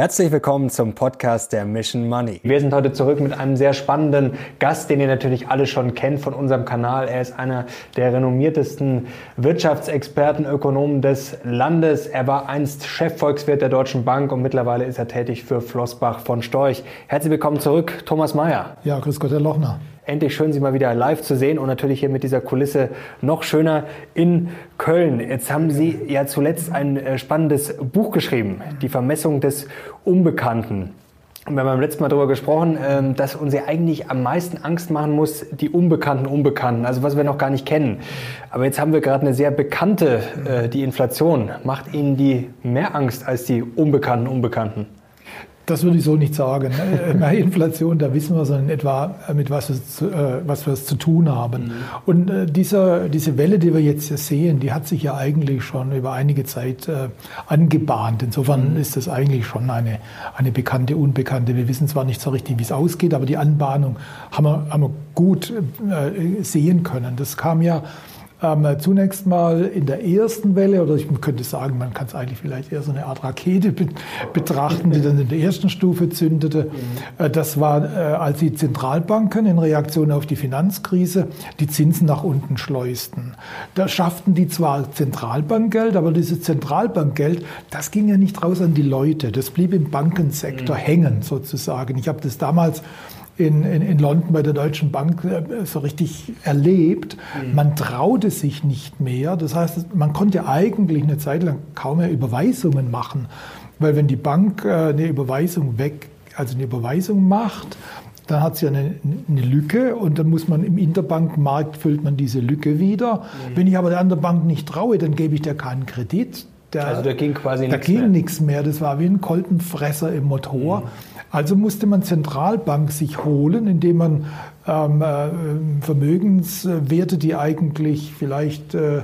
Herzlich willkommen zum Podcast der Mission Money. Wir sind heute zurück mit einem sehr spannenden Gast, den ihr natürlich alle schon kennt von unserem Kanal. Er ist einer der renommiertesten Wirtschaftsexperten, Ökonomen des Landes. Er war einst Chefvolkswirt der Deutschen Bank und mittlerweile ist er tätig für Flossbach von Storch. Herzlich willkommen zurück, Thomas Mayer. Ja, grüß Gott, Herr Lochner. Endlich schön, Sie mal wieder live zu sehen und natürlich hier mit dieser Kulisse noch schöner in Köln. Jetzt haben Sie ja zuletzt ein äh, spannendes Buch geschrieben, Die Vermessung des Unbekannten. Und wir haben beim letzten Mal darüber gesprochen, ähm, dass uns ja eigentlich am meisten Angst machen muss, die unbekannten Unbekannten, also was wir noch gar nicht kennen. Aber jetzt haben wir gerade eine sehr bekannte, äh, die Inflation. Macht Ihnen die mehr Angst als die unbekannten Unbekannten? Das würde ich so nicht sagen. Bei Inflation, da wissen wir so in etwa, mit was wir, zu, äh, was wir es zu tun haben. Mhm. Und äh, dieser, diese Welle, die wir jetzt sehen, die hat sich ja eigentlich schon über einige Zeit äh, angebahnt. Insofern mhm. ist das eigentlich schon eine, eine bekannte, unbekannte. Wir wissen zwar nicht so richtig, wie es ausgeht, aber die Anbahnung haben wir, haben wir gut sehen können. Das kam ja ähm, zunächst mal in der ersten Welle, oder ich könnte sagen, man kann es eigentlich vielleicht eher so eine Art Rakete be betrachten, die dann in der ersten Stufe zündete. Mhm. Äh, das war, äh, als die Zentralbanken in Reaktion auf die Finanzkrise die Zinsen nach unten schleusten. Da schafften die zwar Zentralbankgeld, aber dieses Zentralbankgeld, das ging ja nicht raus an die Leute. Das blieb im Bankensektor mhm. hängen sozusagen. Ich habe das damals in, in, in London bei der Deutschen Bank äh, so richtig erlebt. Mhm. Man traute sich nicht mehr. Das heißt, man konnte eigentlich eine Zeit lang kaum mehr Überweisungen machen. Weil wenn die Bank äh, eine Überweisung weg, also eine Überweisung macht, dann hat sie eine, eine Lücke und dann muss man im Interbankmarkt füllt man diese Lücke wieder. Mhm. Wenn ich aber der anderen Bank nicht traue, dann gebe ich der keinen Kredit. Der, also da ging quasi nichts mehr. Da ging nichts mehr. Das war wie ein Kolbenfresser im Motor. Mhm. Also musste man Zentralbank sich holen, indem man ähm, äh, Vermögenswerte, die eigentlich vielleicht äh,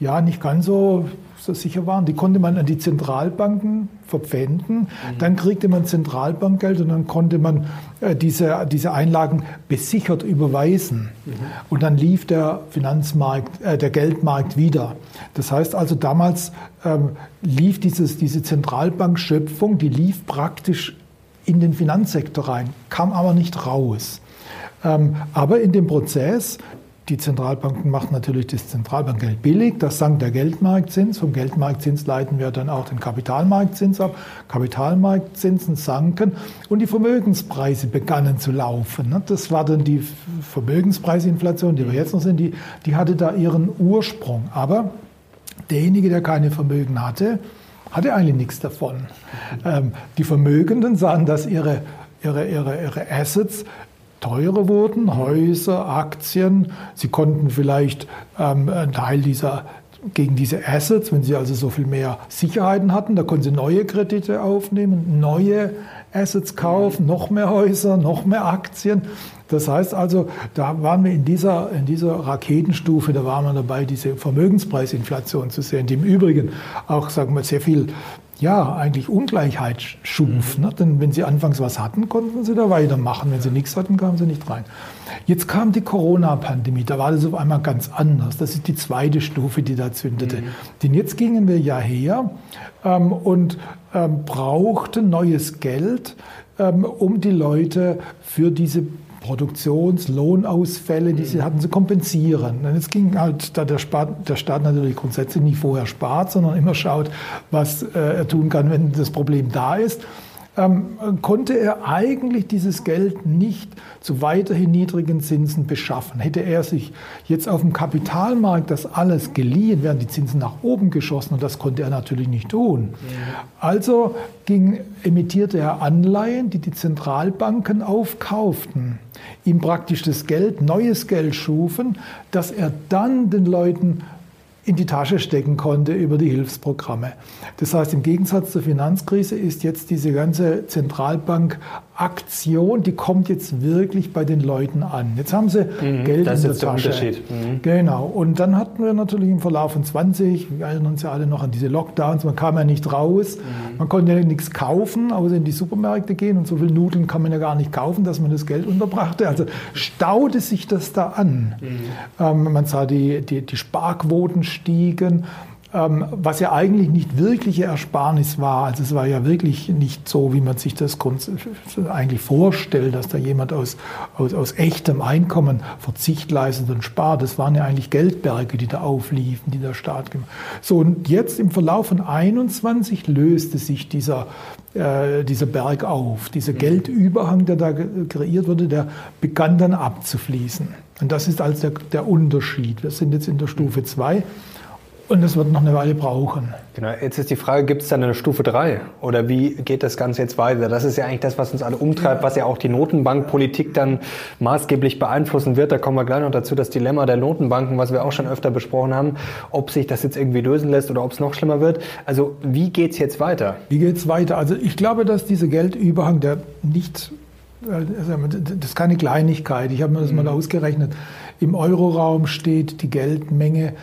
ja nicht ganz so, so sicher waren, die konnte man an die Zentralbanken verpfänden. Mhm. Dann kriegte man Zentralbankgeld und dann konnte man äh, diese, diese Einlagen besichert überweisen. Mhm. Und dann lief der Finanzmarkt, äh, der Geldmarkt wieder. Das heißt also, damals ähm, lief dieses, diese Zentralbankschöpfung, die lief praktisch in den Finanzsektor rein, kam aber nicht raus. Ähm, aber in dem Prozess, die Zentralbanken machen natürlich das Zentralbankgeld billig, das sank der Geldmarktzins. Vom Geldmarktzins leiten wir dann auch den Kapitalmarktzins ab. Kapitalmarktzinsen sanken und die Vermögenspreise begannen zu laufen. Ne? Das war dann die Vermögenspreisinflation, die wir jetzt noch sehen, die, die hatte da ihren Ursprung. Aber derjenige, der keine Vermögen hatte, hatte eigentlich nichts davon. Ähm, die Vermögenden sahen, dass ihre, ihre, ihre, ihre Assets teurer wurden, Häuser, Aktien. Sie konnten vielleicht ähm, einen Teil dieser gegen diese Assets, wenn sie also so viel mehr Sicherheiten hatten, da konnten sie neue Kredite aufnehmen, neue Assets kaufen, noch mehr Häuser, noch mehr Aktien. Das heißt also, da waren wir in dieser, in dieser Raketenstufe, da waren wir dabei, diese Vermögenspreisinflation zu sehen, die im Übrigen auch, sagen wir, sehr viel ja, eigentlich Ungleichheit schuf. Mhm. Ne? Denn wenn sie anfangs was hatten, konnten sie da weitermachen. Wenn sie nichts hatten, kamen sie nicht rein. Jetzt kam die Corona-Pandemie, da war das auf einmal ganz anders. Das ist die zweite Stufe, die da zündete. Mhm. Denn jetzt gingen wir ja her ähm, und ähm, brauchten neues Geld, ähm, um die Leute für diese Produktionslohnausfälle, die sie hatten, zu kompensieren. Und es ging halt, da der, Staat, der Staat natürlich grundsätzlich nicht vorher spart, sondern immer schaut, was äh, er tun kann, wenn das Problem da ist ähm, konnte er eigentlich dieses Geld nicht zu weiterhin niedrigen Zinsen beschaffen. Hätte er sich jetzt auf dem Kapitalmarkt das alles geliehen, wären die Zinsen nach oben geschossen und das konnte er natürlich nicht tun. Also ging, emittierte er Anleihen, die die Zentralbanken aufkauften, ihm praktisch das Geld, neues Geld schufen, das er dann den Leuten in die Tasche stecken konnte über die Hilfsprogramme. Das heißt, im Gegensatz zur Finanzkrise ist jetzt diese ganze Zentralbank Aktion, die kommt jetzt wirklich bei den Leuten an. Jetzt haben sie mhm, Geld das in der Tasche. Der Unterschied. Mhm. Genau. Und dann hatten wir natürlich im Verlauf von 20, wir erinnern uns ja alle noch an diese Lockdowns, man kam ja nicht raus, mhm. man konnte ja nichts kaufen, außer in die Supermärkte gehen und so viel Nudeln kann man ja gar nicht kaufen, dass man das Geld unterbrachte. Also staute sich das da an. Mhm. Ähm, man sah die, die, die Sparquoten stiegen ähm, was ja eigentlich nicht wirkliche Ersparnis war. Also es war ja wirklich nicht so, wie man sich das eigentlich vorstellt, dass da jemand aus, aus, aus echtem Einkommen Verzicht leistet und spart. Das waren ja eigentlich Geldberge, die da aufliefen, die der Staat gemacht So, und jetzt im Verlauf von 21 löste sich dieser, äh, dieser Berg auf. Dieser mhm. Geldüberhang, der da kreiert wurde, der begann dann abzufließen. Und das ist also der, der Unterschied. Wir sind jetzt in der Stufe 2. Und das wird noch eine Weile brauchen. Genau, jetzt ist die Frage, gibt es dann eine Stufe 3? Oder wie geht das Ganze jetzt weiter? Das ist ja eigentlich das, was uns alle umtreibt, was ja auch die Notenbankpolitik dann maßgeblich beeinflussen wird. Da kommen wir gleich noch dazu, das Dilemma der Notenbanken, was wir auch schon öfter besprochen haben, ob sich das jetzt irgendwie lösen lässt oder ob es noch schlimmer wird. Also wie geht es jetzt weiter? Wie geht es weiter? Also ich glaube, dass dieser Geldüberhang, der nicht, äh, das ist keine Kleinigkeit. Ich habe mir das mal mhm. ausgerechnet. Im Euroraum steht die Geldmenge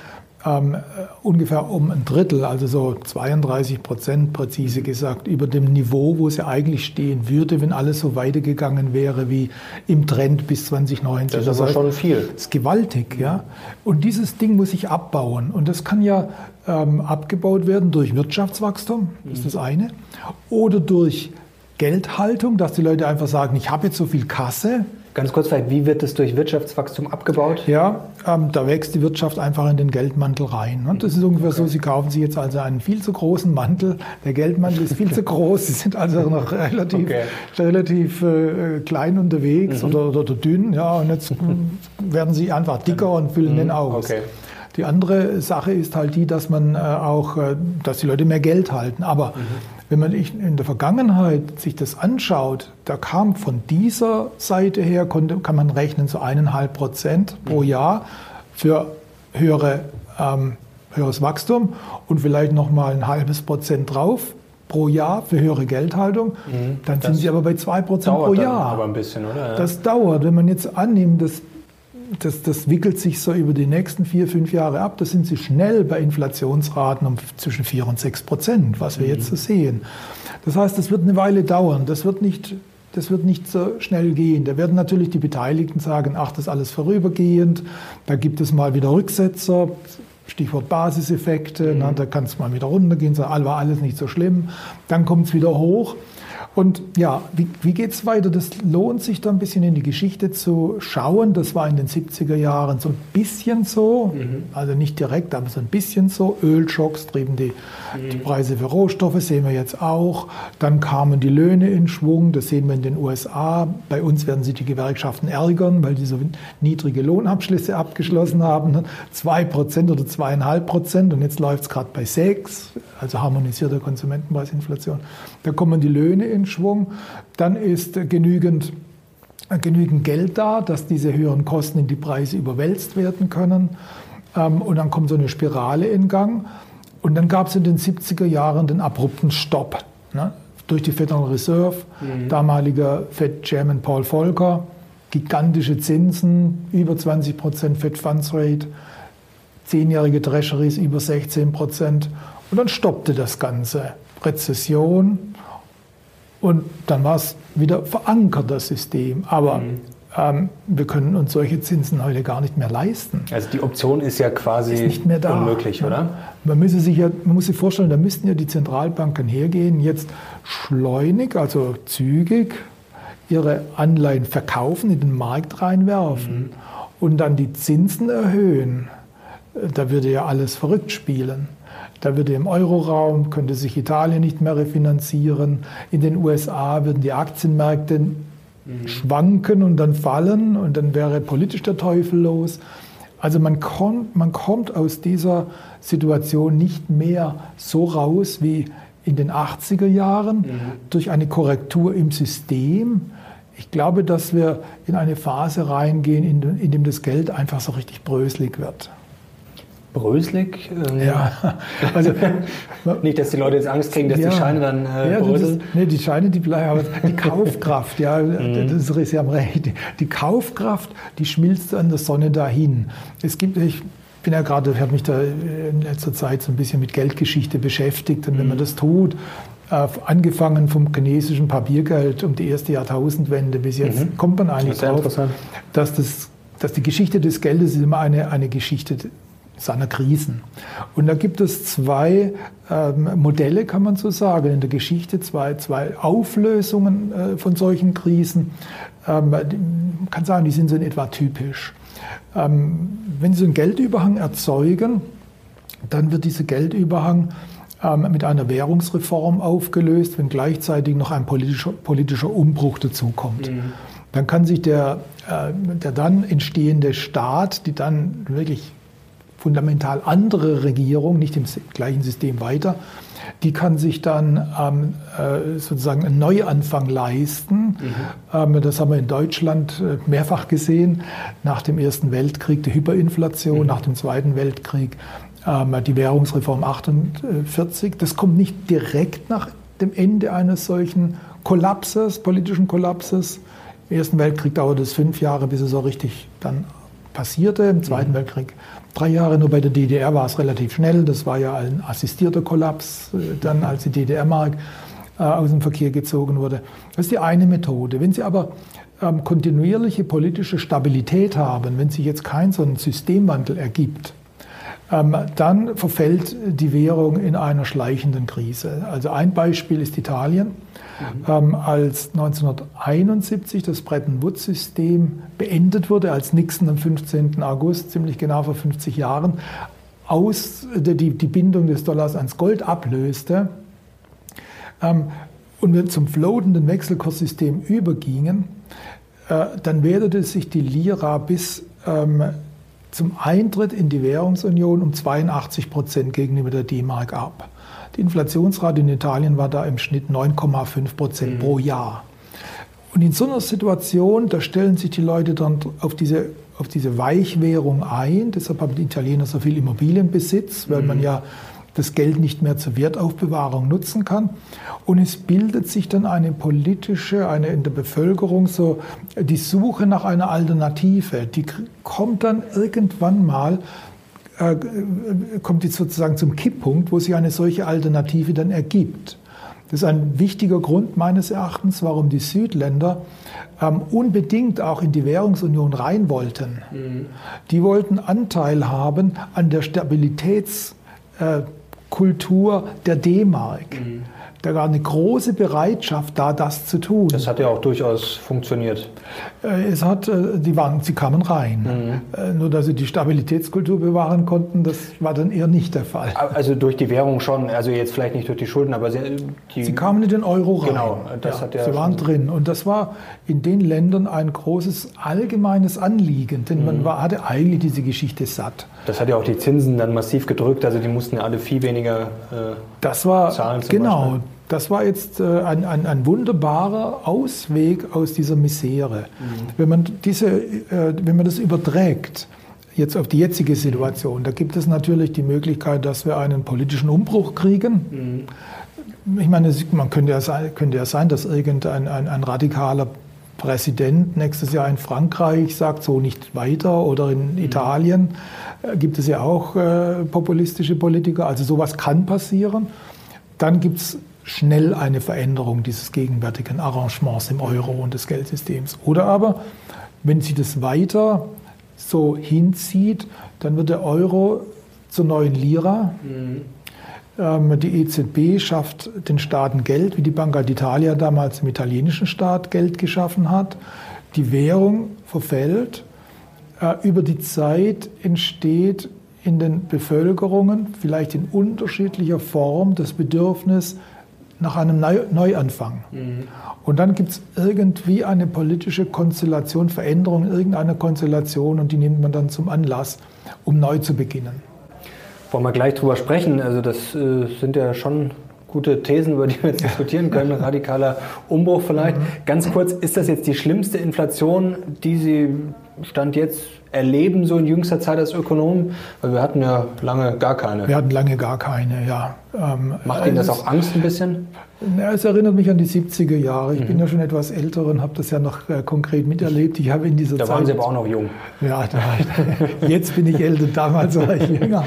ähm, ungefähr um ein Drittel, also so 32 Prozent präzise gesagt, über dem Niveau, wo sie eigentlich stehen würde, wenn alles so weitergegangen wäre wie im Trend bis 2019. Das ist aber schon viel. Das ist gewaltig, ja. Und dieses Ding muss sich abbauen. Und das kann ja ähm, abgebaut werden durch Wirtschaftswachstum, das ist das eine, oder durch Geldhaltung, dass die Leute einfach sagen, ich habe jetzt so viel Kasse, Ganz kurz vielleicht, wie wird es durch Wirtschaftswachstum abgebaut? Ja, ähm, da wächst die Wirtschaft einfach in den Geldmantel rein. Ne? Das ist ungefähr okay. so, Sie kaufen sich jetzt also einen viel zu großen Mantel. Der Geldmantel ist viel zu groß. Sie sind also noch relativ, okay. relativ äh, klein unterwegs mhm. oder, oder, dünn. Ja, und jetzt werden Sie einfach dicker und füllen mhm. den aus. Okay. Die andere Sache ist halt die, dass man äh, auch, äh, dass die Leute mehr Geld halten. Aber mhm wenn man in der Vergangenheit sich das anschaut, da kam von dieser Seite her, konnte, kann man rechnen, so eineinhalb Prozent pro mhm. Jahr für höhere, ähm, höheres Wachstum und vielleicht nochmal ein halbes Prozent drauf pro Jahr für höhere Geldhaltung. Mhm. Dann sind sie aber bei zwei Prozent pro Jahr. aber ein bisschen, oder? Das dauert. Wenn man jetzt annimmt, dass das, das wickelt sich so über die nächsten vier, fünf Jahre ab. Da sind sie schnell bei Inflationsraten um zwischen vier und sechs Prozent, was wir mhm. jetzt so sehen. Das heißt, das wird eine Weile dauern. Das wird nicht das wird nicht so schnell gehen. Da werden natürlich die Beteiligten sagen, ach, das ist alles vorübergehend, da gibt es mal wieder Rücksetzer, Stichwort Basiseffekte, mhm. na, da kann es mal wieder runtergehen, so, war alles nicht so schlimm, dann kommt es wieder hoch. Und ja, wie, wie geht es weiter? Das lohnt sich da ein bisschen in die Geschichte zu schauen. Das war in den 70er Jahren so ein bisschen so, mhm. also nicht direkt, aber so ein bisschen so. Ölschocks trieben die, mhm. die Preise für Rohstoffe, sehen wir jetzt auch. Dann kamen die Löhne in Schwung, das sehen wir in den USA. Bei uns werden sich die Gewerkschaften ärgern, weil die so niedrige Lohnabschlüsse abgeschlossen haben. 2% oder 2,5% und jetzt läuft es gerade bei 6, also harmonisierte Konsumentenpreisinflation. Da kommen die Löhne in Schwung. Dann ist genügend, genügend Geld da, dass diese höheren Kosten in die Preise überwälzt werden können. Ähm, und dann kommt so eine Spirale in Gang. Und dann gab es in den 70er Jahren den abrupten Stopp. Ne? Durch die Federal Reserve, mhm. damaliger Fed-Chairman Paul Volcker, gigantische Zinsen, über 20 Prozent Fed Funds Rate, zehnjährige Treasuries über 16 Prozent. Und dann stoppte das Ganze. Rezession und dann war es wieder verankert, das System. Aber mhm. ähm, wir können uns solche Zinsen heute gar nicht mehr leisten. Also die Option ist ja quasi ist nicht mehr da. unmöglich, oder? Man, müsse sich ja, man muss sich vorstellen, da müssten ja die Zentralbanken hergehen, jetzt schleunig, also zügig, ihre Anleihen verkaufen, in den Markt reinwerfen mhm. und dann die Zinsen erhöhen. Da würde ja alles verrückt spielen. Da würde im Euroraum, könnte sich Italien nicht mehr refinanzieren. In den USA würden die Aktienmärkte mhm. schwanken und dann fallen und dann wäre politisch der Teufel los. Also man, kommt, man kommt aus dieser Situation nicht mehr so raus wie in den 80er Jahren mhm. durch eine Korrektur im System. Ich glaube, dass wir in eine Phase reingehen, in, in dem das Geld einfach so richtig bröselig wird bröselig. Ähm, ja, also nicht, dass die Leute jetzt Angst kriegen, dass ja, die Scheine dann äh, ja, bröseln. Das, nee, die Scheine, die bleiben, aber die Kaufkraft, ja, mhm. das ist ja am Recht. Die Kaufkraft, die schmilzt an der Sonne dahin. Es gibt, ich bin ja gerade, ich habe mich da in letzter Zeit so ein bisschen mit Geldgeschichte beschäftigt und wenn man mhm. das tut, äh, angefangen vom chinesischen Papiergeld um die erste Jahrtausendwende bis jetzt, mhm. kommt man eigentlich das drauf, dass, das, dass die Geschichte des Geldes ist immer eine, eine Geschichte seiner Krisen. Und da gibt es zwei ähm, Modelle, kann man so sagen, in der Geschichte, zwei, zwei Auflösungen äh, von solchen Krisen. Ähm, man kann sagen, die sind so in etwa typisch. Ähm, wenn Sie einen Geldüberhang erzeugen, dann wird dieser Geldüberhang ähm, mit einer Währungsreform aufgelöst, wenn gleichzeitig noch ein politischer, politischer Umbruch dazukommt. Mhm. Dann kann sich der, äh, der dann entstehende Staat, die dann wirklich fundamental andere Regierung, nicht im gleichen System weiter, die kann sich dann ähm, äh, sozusagen einen Neuanfang leisten. Mhm. Ähm, das haben wir in Deutschland äh, mehrfach gesehen. Nach dem Ersten Weltkrieg die Hyperinflation, mhm. nach dem Zweiten Weltkrieg ähm, die Währungsreform 48. Das kommt nicht direkt nach dem Ende eines solchen Kollapses, politischen Kollapses. Im Ersten Weltkrieg dauerte es fünf Jahre, bis es so richtig dann passierte. Im Zweiten mhm. Weltkrieg drei Jahre. Nur bei der DDR war es relativ schnell. Das war ja ein assistierter Kollaps, äh, dann als die DDR-Mark äh, aus dem Verkehr gezogen wurde. Das ist die eine Methode. Wenn Sie aber ähm, kontinuierliche politische Stabilität haben, wenn sich jetzt kein so ein Systemwandel ergibt, dann verfällt die Währung in einer schleichenden Krise. Also ein Beispiel ist Italien. Mhm. Ähm, als 1971 das Bretton Woods-System beendet wurde, als Nixon am 15. August, ziemlich genau vor 50 Jahren, aus, die, die Bindung des Dollars ans Gold ablöste ähm, und wir zum floatenden Wechselkurssystem übergingen, äh, dann wertete sich die Lira bis ähm, zum Eintritt in die Währungsunion um 82 Prozent gegenüber der D-Mark ab. Die Inflationsrate in Italien war da im Schnitt 9,5 Prozent mhm. pro Jahr. Und in so einer Situation, da stellen sich die Leute dann auf diese, auf diese Weichwährung ein. Deshalb haben die Italiener so viel Immobilienbesitz, weil mhm. man ja das Geld nicht mehr zur Wertaufbewahrung nutzen kann. Und es bildet sich dann eine politische, eine in der Bevölkerung so die Suche nach einer Alternative. Die kommt dann irgendwann mal, äh, kommt die sozusagen zum Kipppunkt, wo sich eine solche Alternative dann ergibt. Das ist ein wichtiger Grund meines Erachtens, warum die Südländer ähm, unbedingt auch in die Währungsunion rein wollten. Mhm. Die wollten Anteil haben an der Stabilitäts- äh, Kultur der D-Mark. Mhm. Da war eine große Bereitschaft da, das zu tun. Das hat ja auch durchaus funktioniert. Äh, es hat, äh, die waren, sie kamen rein. Mhm. Äh, nur, dass sie die Stabilitätskultur bewahren konnten, das war dann eher nicht der Fall. Also durch die Währung schon, also jetzt vielleicht nicht durch die Schulden, aber sie, sie kamen in den Euro rein. Genau, das ja, hat ja Sie waren drin. Und das war in den Ländern ein großes allgemeines Anliegen, denn mhm. man war, hatte eigentlich diese Geschichte satt. Das hat ja auch die Zinsen dann massiv gedrückt, also die mussten ja alle viel weniger äh, das war, zahlen. genau, Beispiel. das war jetzt äh, ein, ein, ein, wunderbarer Ausweg aus dieser Misere. Mhm. Wenn, man diese, äh, wenn man das überträgt, jetzt auf die jetzige Situation, da gibt es natürlich die Möglichkeit, dass wir einen politischen Umbruch kriegen. Mhm. Ich meine, man könnte ja, sein, könnte ja sein, dass irgendein ein, ein radikaler Präsident nächstes Jahr in Frankreich sagt, so nicht weiter oder in mhm. Italien äh, gibt es ja auch äh, populistische Politiker. Also sowas kann passieren. Dann gibt es schnell eine Veränderung dieses gegenwärtigen Arrangements im Euro und des Geldsystems. Oder aber, wenn sich das weiter so hinzieht, dann wird der Euro zur neuen Lira. Mhm. Ähm, die EZB schafft den Staaten Geld, wie die Banca d'Italia damals im italienischen Staat Geld geschaffen hat. Die Währung verfällt. Äh, über die Zeit entsteht in den Bevölkerungen, vielleicht in unterschiedlicher Form, das Bedürfnis nach einem Neuanfang. Mhm. Und dann gibt es irgendwie eine politische Konstellation, Veränderung irgendeiner Konstellation und die nimmt man dann zum Anlass, um neu zu beginnen. Wollen wir gleich drüber sprechen. Also das äh, sind ja schon gute Thesen, über die wir jetzt diskutieren können. Radikaler Umbruch vielleicht. Mhm. Ganz kurz, ist das jetzt die schlimmste Inflation, die Sie Stand jetzt erleben, so in jüngster Zeit als Ökonom? Weil wir hatten ja lange gar keine. Wir hatten lange gar keine, ja. Ähm, Macht Ihnen das auch Angst ein bisschen? Ja, es erinnert mich an die 70er Jahre. Ich mhm. bin ja schon etwas älter und habe das ja noch äh, konkret miterlebt. Ich habe in dieser da Zeit. Da waren Sie aber auch noch jung. Ja, da, jetzt bin ich älter, damals war ich jünger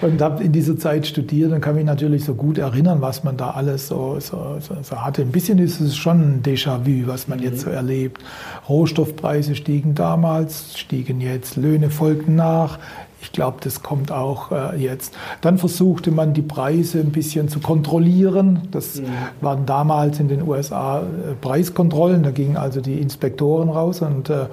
und habe in dieser Zeit studiert und kann mich natürlich so gut erinnern, was man da alles so, so, so, so hatte. Ein bisschen ist es schon ein Déjà-vu, was man mhm. jetzt so erlebt. Rohstoffpreise stiegen damals, stiegen jetzt, Löhne folgten nach. Ich glaube, das kommt auch äh, jetzt. Dann versuchte man die Preise ein bisschen zu kontrollieren. Das mhm. waren damals in den USA äh, Preiskontrollen. Da gingen also die Inspektoren raus und, äh,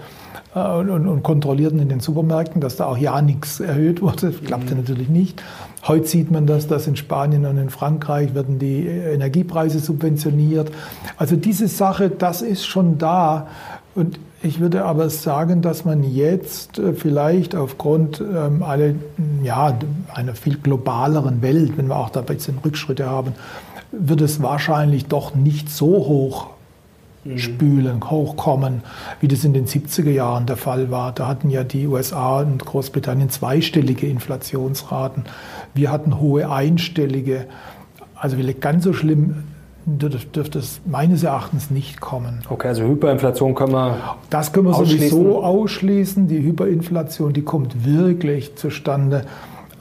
und, und, kontrollierten in den Supermärkten, dass da auch ja nichts erhöht wurde. Das klappte mhm. natürlich nicht. Heute sieht man das, dass in Spanien und in Frankreich werden die Energiepreise subventioniert. Also diese Sache, das ist schon da. Und ich würde aber sagen, dass man jetzt äh, vielleicht aufgrund ähm, alle, ja, einer viel globaleren Welt, wenn wir auch da ein bisschen Rückschritte haben, wird es wahrscheinlich doch nicht so hoch mhm. spülen, hochkommen, wie das in den 70er Jahren der Fall war. Da hatten ja die USA und Großbritannien zweistellige Inflationsraten. Wir hatten hohe einstellige. Also ganz so schlimm dürfte es meines Erachtens nicht kommen. Okay, also Hyperinflation können wir. Das können wir ausschließen. sowieso ausschließen. Die Hyperinflation, die kommt wirklich zustande,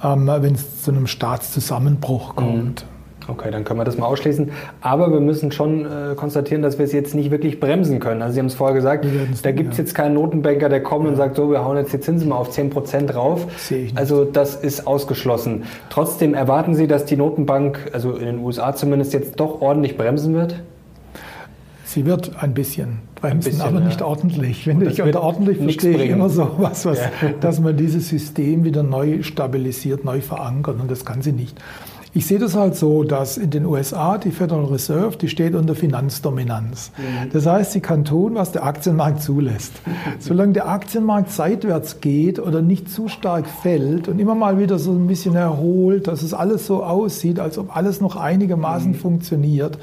ähm, wenn es zu einem Staatszusammenbruch kommt. Mhm. Okay, dann können wir das mal ausschließen. Aber wir müssen schon äh, konstatieren, dass wir es jetzt nicht wirklich bremsen können. Also Sie haben es vorher gesagt, da gibt es ja. jetzt keinen Notenbanker, der kommt ja. und sagt, so, wir hauen jetzt die Zinsen mal auf 10 Prozent drauf. Sehe ich nicht. Also das ist ausgeschlossen. Trotzdem erwarten Sie, dass die Notenbank, also in den USA zumindest, jetzt doch ordentlich bremsen wird? Sie wird ein bisschen bremsen, bisschen, aber nicht ordentlich. Wenn ich unter ordentlich verstehe ich immer so was, was ja. dass man dieses System wieder neu stabilisiert, neu verankert und das kann sie nicht. Ich sehe das halt so, dass in den USA die Federal Reserve, die steht unter Finanzdominanz. Mhm. Das heißt, sie kann tun, was der Aktienmarkt zulässt. Solange der Aktienmarkt seitwärts geht oder nicht zu stark fällt und immer mal wieder so ein bisschen erholt, dass es alles so aussieht, als ob alles noch einigermaßen mhm. funktioniert,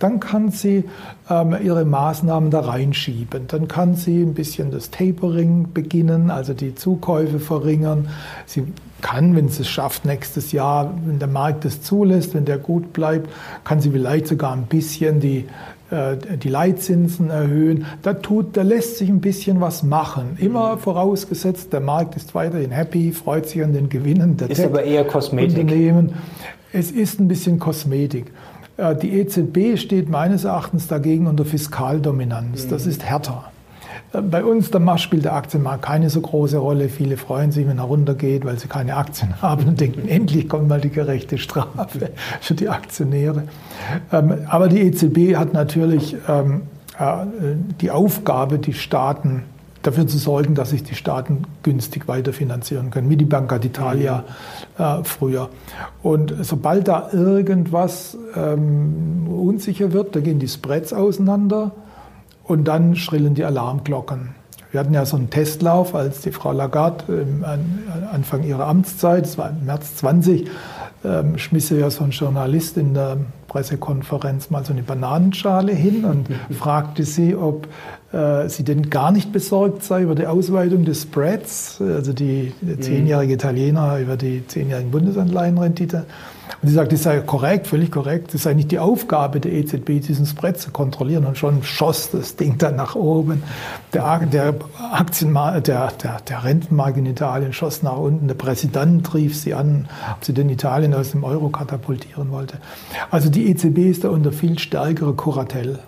dann kann sie ähm, ihre Maßnahmen da reinschieben. Dann kann sie ein bisschen das Tapering beginnen, also die Zukäufe verringern. Sie kann, wenn sie es schafft, nächstes Jahr, wenn der Markt es zulässt, wenn der gut bleibt, kann sie vielleicht sogar ein bisschen die, äh, die Leitzinsen erhöhen. Da, tut, da lässt sich ein bisschen was machen. Immer vorausgesetzt, der Markt ist weiterhin happy, freut sich an den Gewinnen der ist aber eher Kosmetik. Unternehmen. Es ist ein bisschen Kosmetik. Äh, die EZB steht meines Erachtens dagegen unter Fiskaldominanz. Das mhm. ist härter. Bei uns der spielt der Aktienmarkt keine so große Rolle. Viele freuen sich, wenn er runtergeht, weil sie keine Aktien haben und denken, endlich kommt mal die gerechte Strafe für die Aktionäre. Ähm, aber die EZB hat natürlich ähm, äh, die Aufgabe, die Staaten dafür zu sorgen, dass sich die Staaten günstig weiterfinanzieren können, wie die Banca d'Italia äh, früher. Und sobald da irgendwas ähm, unsicher wird, da gehen die Spreads auseinander und dann schrillen die Alarmglocken. Wir hatten ja so einen Testlauf, als die Frau Lagarde Anfang ihrer Amtszeit, das war im März 20, ähm, schmiss ja so ein Journalist in der Pressekonferenz mal so eine Bananenschale hin und fragte sie, ob äh, sie denn gar nicht besorgt sei über die Ausweitung des Spreads, also die mhm. zehnjährige Italiener über die zehnjährigen Bundesanleihenrendite. Und sie sagt, das sei korrekt, völlig korrekt. Das sei nicht die Aufgabe der EZB, diesen Spread zu kontrollieren. Und schon schoss das Ding dann nach oben. Der, der Aktienmarkt, der, der, der Rentenmarkt in Italien schoss nach unten. Der Präsident rief sie an, ob sie denn Italien aus dem Euro katapultieren wollte. Also die EZB ist da unter viel stärkerer Kuratell.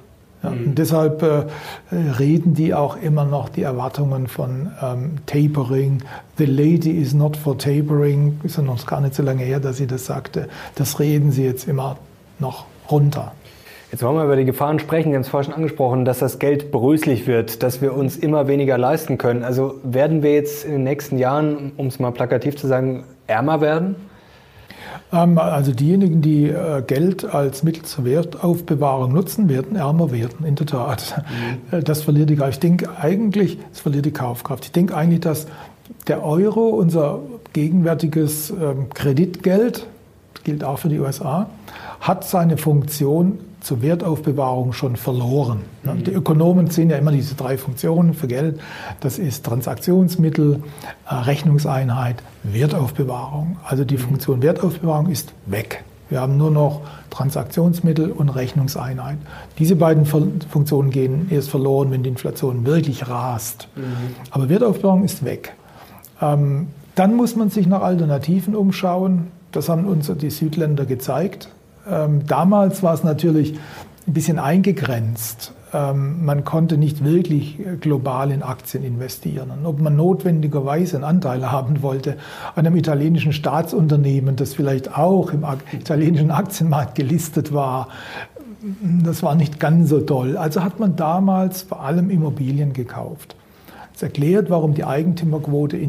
Ja, mhm. Und deshalb äh, reden die auch immer noch die Erwartungen von ähm, Tapering. The lady is not for tapering. Ist ja noch gar nicht so lange her, dass sie das sagte. Das reden sie jetzt immer noch runter. Jetzt wollen wir über die Gefahren sprechen. Wir haben es vorhin schon angesprochen, dass das Geld bröselig wird, dass wir uns immer weniger leisten können. Also werden wir jetzt in den nächsten Jahren, um es mal plakativ zu sagen, ärmer werden? Ähm, also diejenigen, die äh, Geld als Mittel zur Wertaufbewahrung nutzen, werden ärmer werden, in der Tat. Mhm. Äh, das verliert die Kraft. Ich denke eigentlich, es verliert die Kaufkraft. Ich denke eigentlich, dass der Euro, unser gegenwärtiges ähm, Kreditgeld, gilt auch für die USA, hat seine Funktion zur Wertaufbewahrung schon verloren. Mhm. Die Ökonomen sehen ja immer diese drei Funktionen für Geld. Das ist Transaktionsmittel, äh, Rechnungseinheit, Wertaufbewahrung. Also die mhm. Funktion Wertaufbewahrung ist weg. Wir haben nur noch Transaktionsmittel und Rechnungseinheit. Diese beiden Funktionen gehen erst verloren, wenn die Inflation wirklich rast. Mhm. Aber Wertaufbewahrung ist weg. Ähm, dann muss man sich nach Alternativen umschauen. Das haben uns die Südländer gezeigt. Ähm, damals war es natürlich ein bisschen eingegrenzt. ähm, man konnte nicht wirklich global in Aktien investieren. Und ob man notwendigerweise einen Anteil haben wollte an einem italienischen Staatsunternehmen, das vielleicht auch im italienischen Aktienmarkt gelistet war, das war nicht ganz so toll. Also hat man damals vor allem Immobilien gekauft. Das erklärt, warum die Eigentümerquote in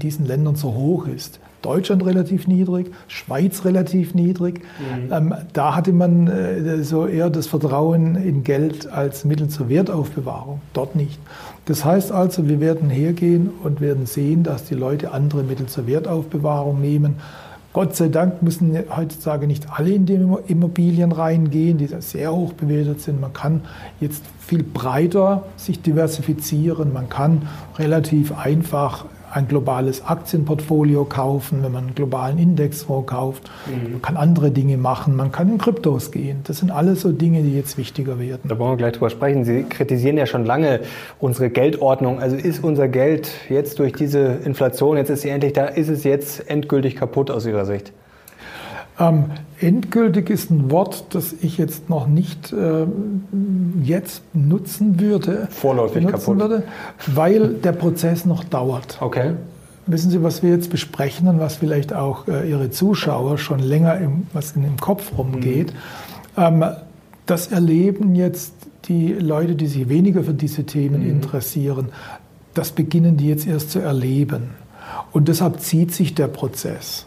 Diesen Ländern so hoch ist. Deutschland relativ niedrig, Schweiz relativ niedrig. Mhm. Ähm, da hatte man äh, so eher das Vertrauen in Geld als Mittel zur Wertaufbewahrung, dort nicht. Das heißt also, wir werden hergehen und werden sehen, dass die Leute andere Mittel zur Wertaufbewahrung nehmen. Gott sei Dank müssen heutzutage nicht alle in die Immobilien reingehen, die sehr hoch bewertet sind. Man kann jetzt viel breiter sich diversifizieren. Man kann relativ einfach ein globales Aktienportfolio kaufen, wenn man einen globalen Indexfonds kauft. Mhm. Man kann andere Dinge machen, man kann in Kryptos gehen. Das sind alles so Dinge, die jetzt wichtiger werden. Da wollen wir gleich drüber sprechen. Sie kritisieren ja schon lange unsere Geldordnung. Also ist unser Geld jetzt durch diese Inflation, jetzt ist sie endlich da, ist es jetzt endgültig kaputt aus Ihrer Sicht? Ähm, endgültig ist ein Wort, das ich jetzt noch nicht äh, jetzt nutzen würde. Vorläufig nutzen kaputt. Würde, weil der Prozess noch dauert. Okay. Wissen Sie, was wir jetzt besprechen und was vielleicht auch äh, Ihre Zuschauer schon länger im, was in dem Kopf rumgeht, mhm. ähm, das erleben jetzt die Leute, die sich weniger für diese Themen mhm. interessieren. Das beginnen die jetzt erst zu erleben. Und deshalb zieht sich der Prozess.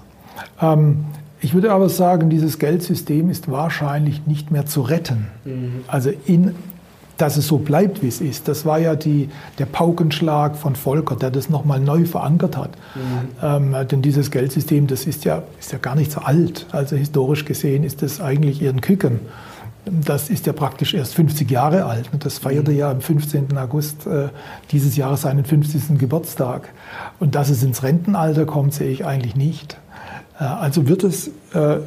Ähm, ich würde aber sagen, dieses Geldsystem ist wahrscheinlich nicht mehr zu retten. Mhm. Also in, dass es so bleibt, wie es ist. Das war ja die, der Paukenschlag von Volker, der das nochmal neu verankert hat. Mhm. Ähm, denn dieses Geldsystem, das ist ja, ist ja gar nicht so alt. Also historisch gesehen ist das eigentlich eher ein Küken. Das ist ja praktisch erst 50 Jahre alt. Das feierte mhm. ja am 15. August äh, dieses Jahres seinen 50. Geburtstag. Und dass es ins Rentenalter kommt, sehe ich eigentlich nicht. Äh, also wird es, äh,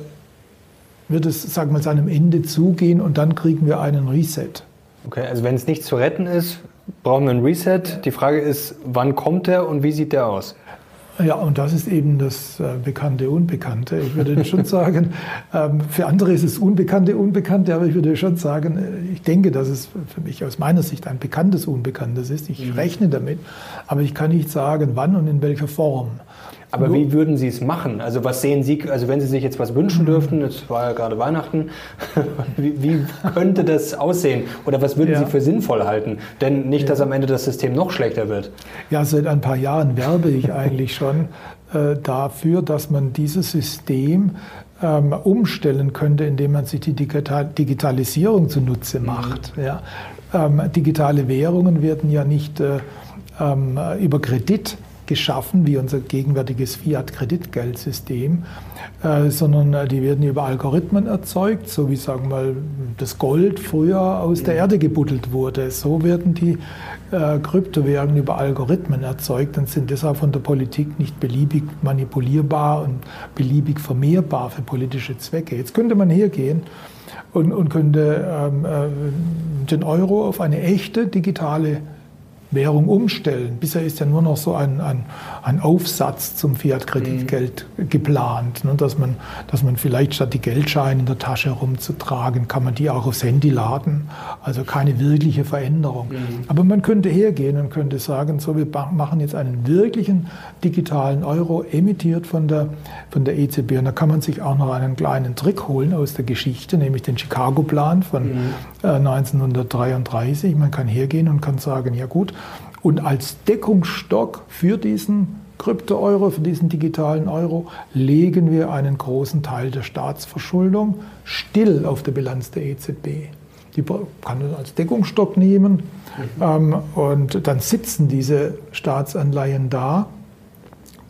wird es sagen wir, seinem Ende zugehen und dann kriegen wir einen Reset. Okay, also wenn es nicht zu retten ist, brauchen wir einen Reset. Die Frage ist, wann kommt der und wie sieht der aus? Ja, und das ist eben das äh, bekannte Unbekannte. Ich würde schon sagen, ähm, für andere ist es Unbekannte Unbekannte, aber ich würde schon sagen, ich denke, dass es für mich aus meiner Sicht ein bekanntes Unbekanntes ist. Ich mhm. rechne damit, aber ich kann nicht sagen, wann und in welcher Form. Aber wie würden Sie es machen? Also was sehen Sie, also wenn Sie sich jetzt was wünschen dürften, es war ja gerade Weihnachten, wie, wie, könnte das aussehen? Oder was würden ja. Sie für sinnvoll halten? Denn nicht, dass am Ende das System noch schlechter wird. Ja, seit ein paar Jahren werbe ich eigentlich schon äh, dafür, dass man dieses System ähm, umstellen könnte, indem man sich die Digital Digitalisierung zunutze mhm. macht. Ja. Ähm, digitale Währungen werden ja nicht äh, ähm, über Kredit geschaffen wie unser gegenwärtiges Fiat-Kreditgeldsystem, äh, sondern äh, die werden über Algorithmen erzeugt, so wie sagen wir mal das Gold früher aus der Erde gebuddelt wurde. So werden die äh, Kryptowährungen über Algorithmen erzeugt und sind deshalb von der Politik nicht beliebig manipulierbar und beliebig vermehrbar für politische Zwecke. Jetzt könnte man hergehen und, und könnte ähm, äh, den Euro auf eine echte digitale Währung umstellen. Bisher ist ja nur noch so ein, ein, ein Aufsatz zum Fiat-Kreditgeld mhm. geplant, ne, dass, man, dass man vielleicht statt die Geldscheine in der Tasche herumzutragen, kann man die auch aufs Handy laden. Also keine wirkliche Veränderung. Mhm. Aber man könnte hergehen und könnte sagen, so wir machen jetzt einen wirklichen digitalen Euro, emittiert von der, von der EZB. Und da kann man sich auch noch einen kleinen Trick holen aus der Geschichte, nämlich den Chicago-Plan von mhm. äh, 1933. Man kann hergehen und kann sagen, ja gut, und als Deckungsstock für diesen Krypto-Euro, für diesen digitalen Euro, legen wir einen großen Teil der Staatsverschuldung still auf der Bilanz der EZB. Die kann man als Deckungsstock nehmen mhm. ähm, und dann sitzen diese Staatsanleihen da.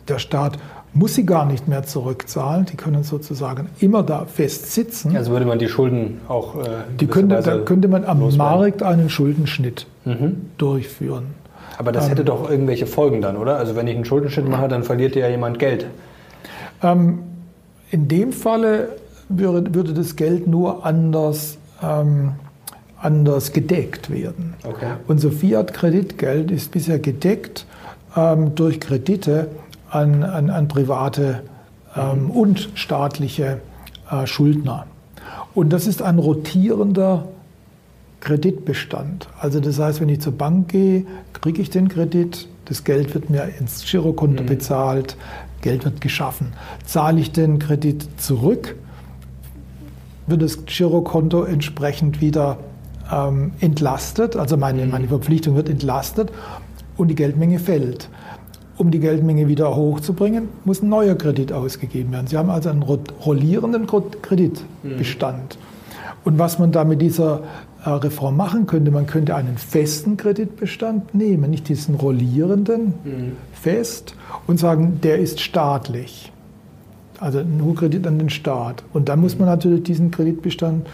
Der Staat muss sie gar nicht mehr zurückzahlen. Die können sozusagen immer da fest sitzen. Also würde man die Schulden auch. Äh, die könnte, da könnte man am loswerden. Markt einen Schuldenschnitt mhm. durchführen. Aber das hätte ähm, doch irgendwelche Folgen dann, oder? Also wenn ich einen Schuldenschnitt mache, dann verliert ja jemand Geld. Ähm, in dem Falle würde, würde das Geld nur anders, ähm, anders gedeckt werden. Okay. Unser Fiat-Kreditgeld ist bisher gedeckt ähm, durch Kredite an, an, an private ähm, und staatliche äh, Schuldner. Und das ist ein rotierender Kreditbestand. Also das heißt, wenn ich zur Bank gehe, kriege ich den Kredit, das Geld wird mir ins Girokonto mhm. bezahlt, Geld wird geschaffen. Zahle ich den Kredit zurück, wird das Girokonto entsprechend wieder ähm, entlastet, also meine, mhm. meine Verpflichtung wird entlastet und die Geldmenge fällt. Um die Geldmenge wieder hochzubringen, muss ein neuer Kredit ausgegeben werden. Sie haben also einen rollierenden Kreditbestand. Mhm. Und was man da mit dieser Reform machen könnte, man könnte einen festen Kreditbestand nehmen, nicht diesen rollierenden mhm. fest und sagen, der ist staatlich. Also nur Kredit an den Staat. Und dann muss man natürlich diesen Kreditbestand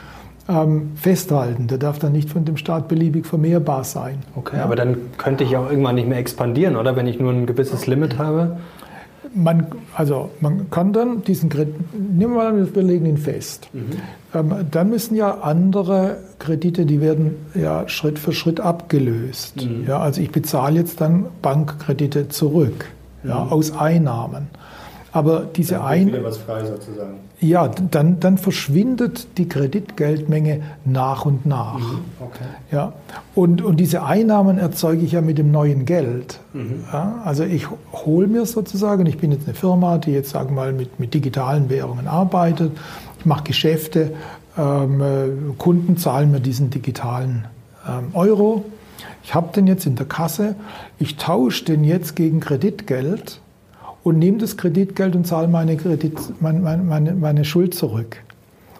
ähm, festhalten. Der darf dann nicht von dem Staat beliebig vermehrbar sein. Okay, ja. aber dann könnte ich auch irgendwann nicht mehr expandieren, oder? Wenn ich nur ein gewisses Limit habe? Man, also man kann dann diesen Kredit, nehmen wir mal, wir legen ihn fest. Mhm. Ähm, dann müssen ja andere Kredite, die werden ja Schritt für Schritt abgelöst. Mhm. Ja, also ich bezahle jetzt dann Bankkredite zurück ja, mhm. aus Einnahmen. Aber diese dann ein wieder was frei sozusagen. Ja, dann, dann verschwindet die Kreditgeldmenge nach und nach. Mhm. Okay. Ja, und, und diese Einnahmen erzeuge ich ja mit dem neuen Geld. Mhm. Ja, also ich hole mir sozusagen, ich bin jetzt eine Firma, die jetzt sagen wir mal mit, mit digitalen Währungen arbeitet, ich mache Geschäfte, ähm, äh, Kunden zahlen mir diesen digitalen ähm, Euro. Ich habe den jetzt in der Kasse, ich tausche den jetzt gegen Kreditgeld und nehme das Kreditgeld und zahle meine, Kredit, meine, meine, meine Schuld zurück.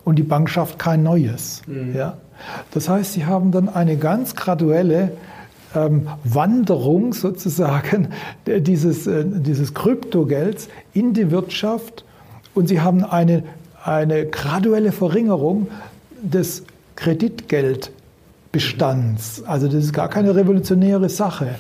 Und die Bank schafft kein neues. Mhm. Ja? Das heißt, sie haben dann eine ganz graduelle ähm, Wanderung sozusagen dieses, äh, dieses Kryptogelds in die Wirtschaft und sie haben eine, eine graduelle Verringerung des Kreditgeld Bestands. Also das ist gar keine revolutionäre Sache.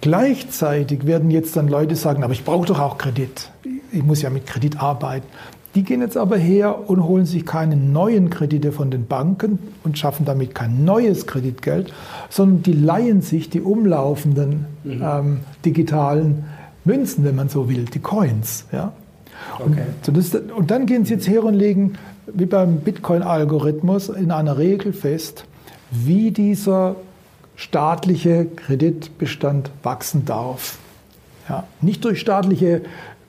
Gleichzeitig werden jetzt dann Leute sagen, aber ich brauche doch auch Kredit. Ich muss ja mit Kredit arbeiten. Die gehen jetzt aber her und holen sich keine neuen Kredite von den Banken und schaffen damit kein neues Kreditgeld, sondern die leihen sich die umlaufenden mhm. ähm, digitalen Münzen, wenn man so will, die Coins. Ja? Okay. Und, so das, und dann gehen sie jetzt her und legen, wie beim Bitcoin-Algorithmus, in einer Regel fest, wie dieser staatliche Kreditbestand wachsen darf. Ja, nicht durch staatliche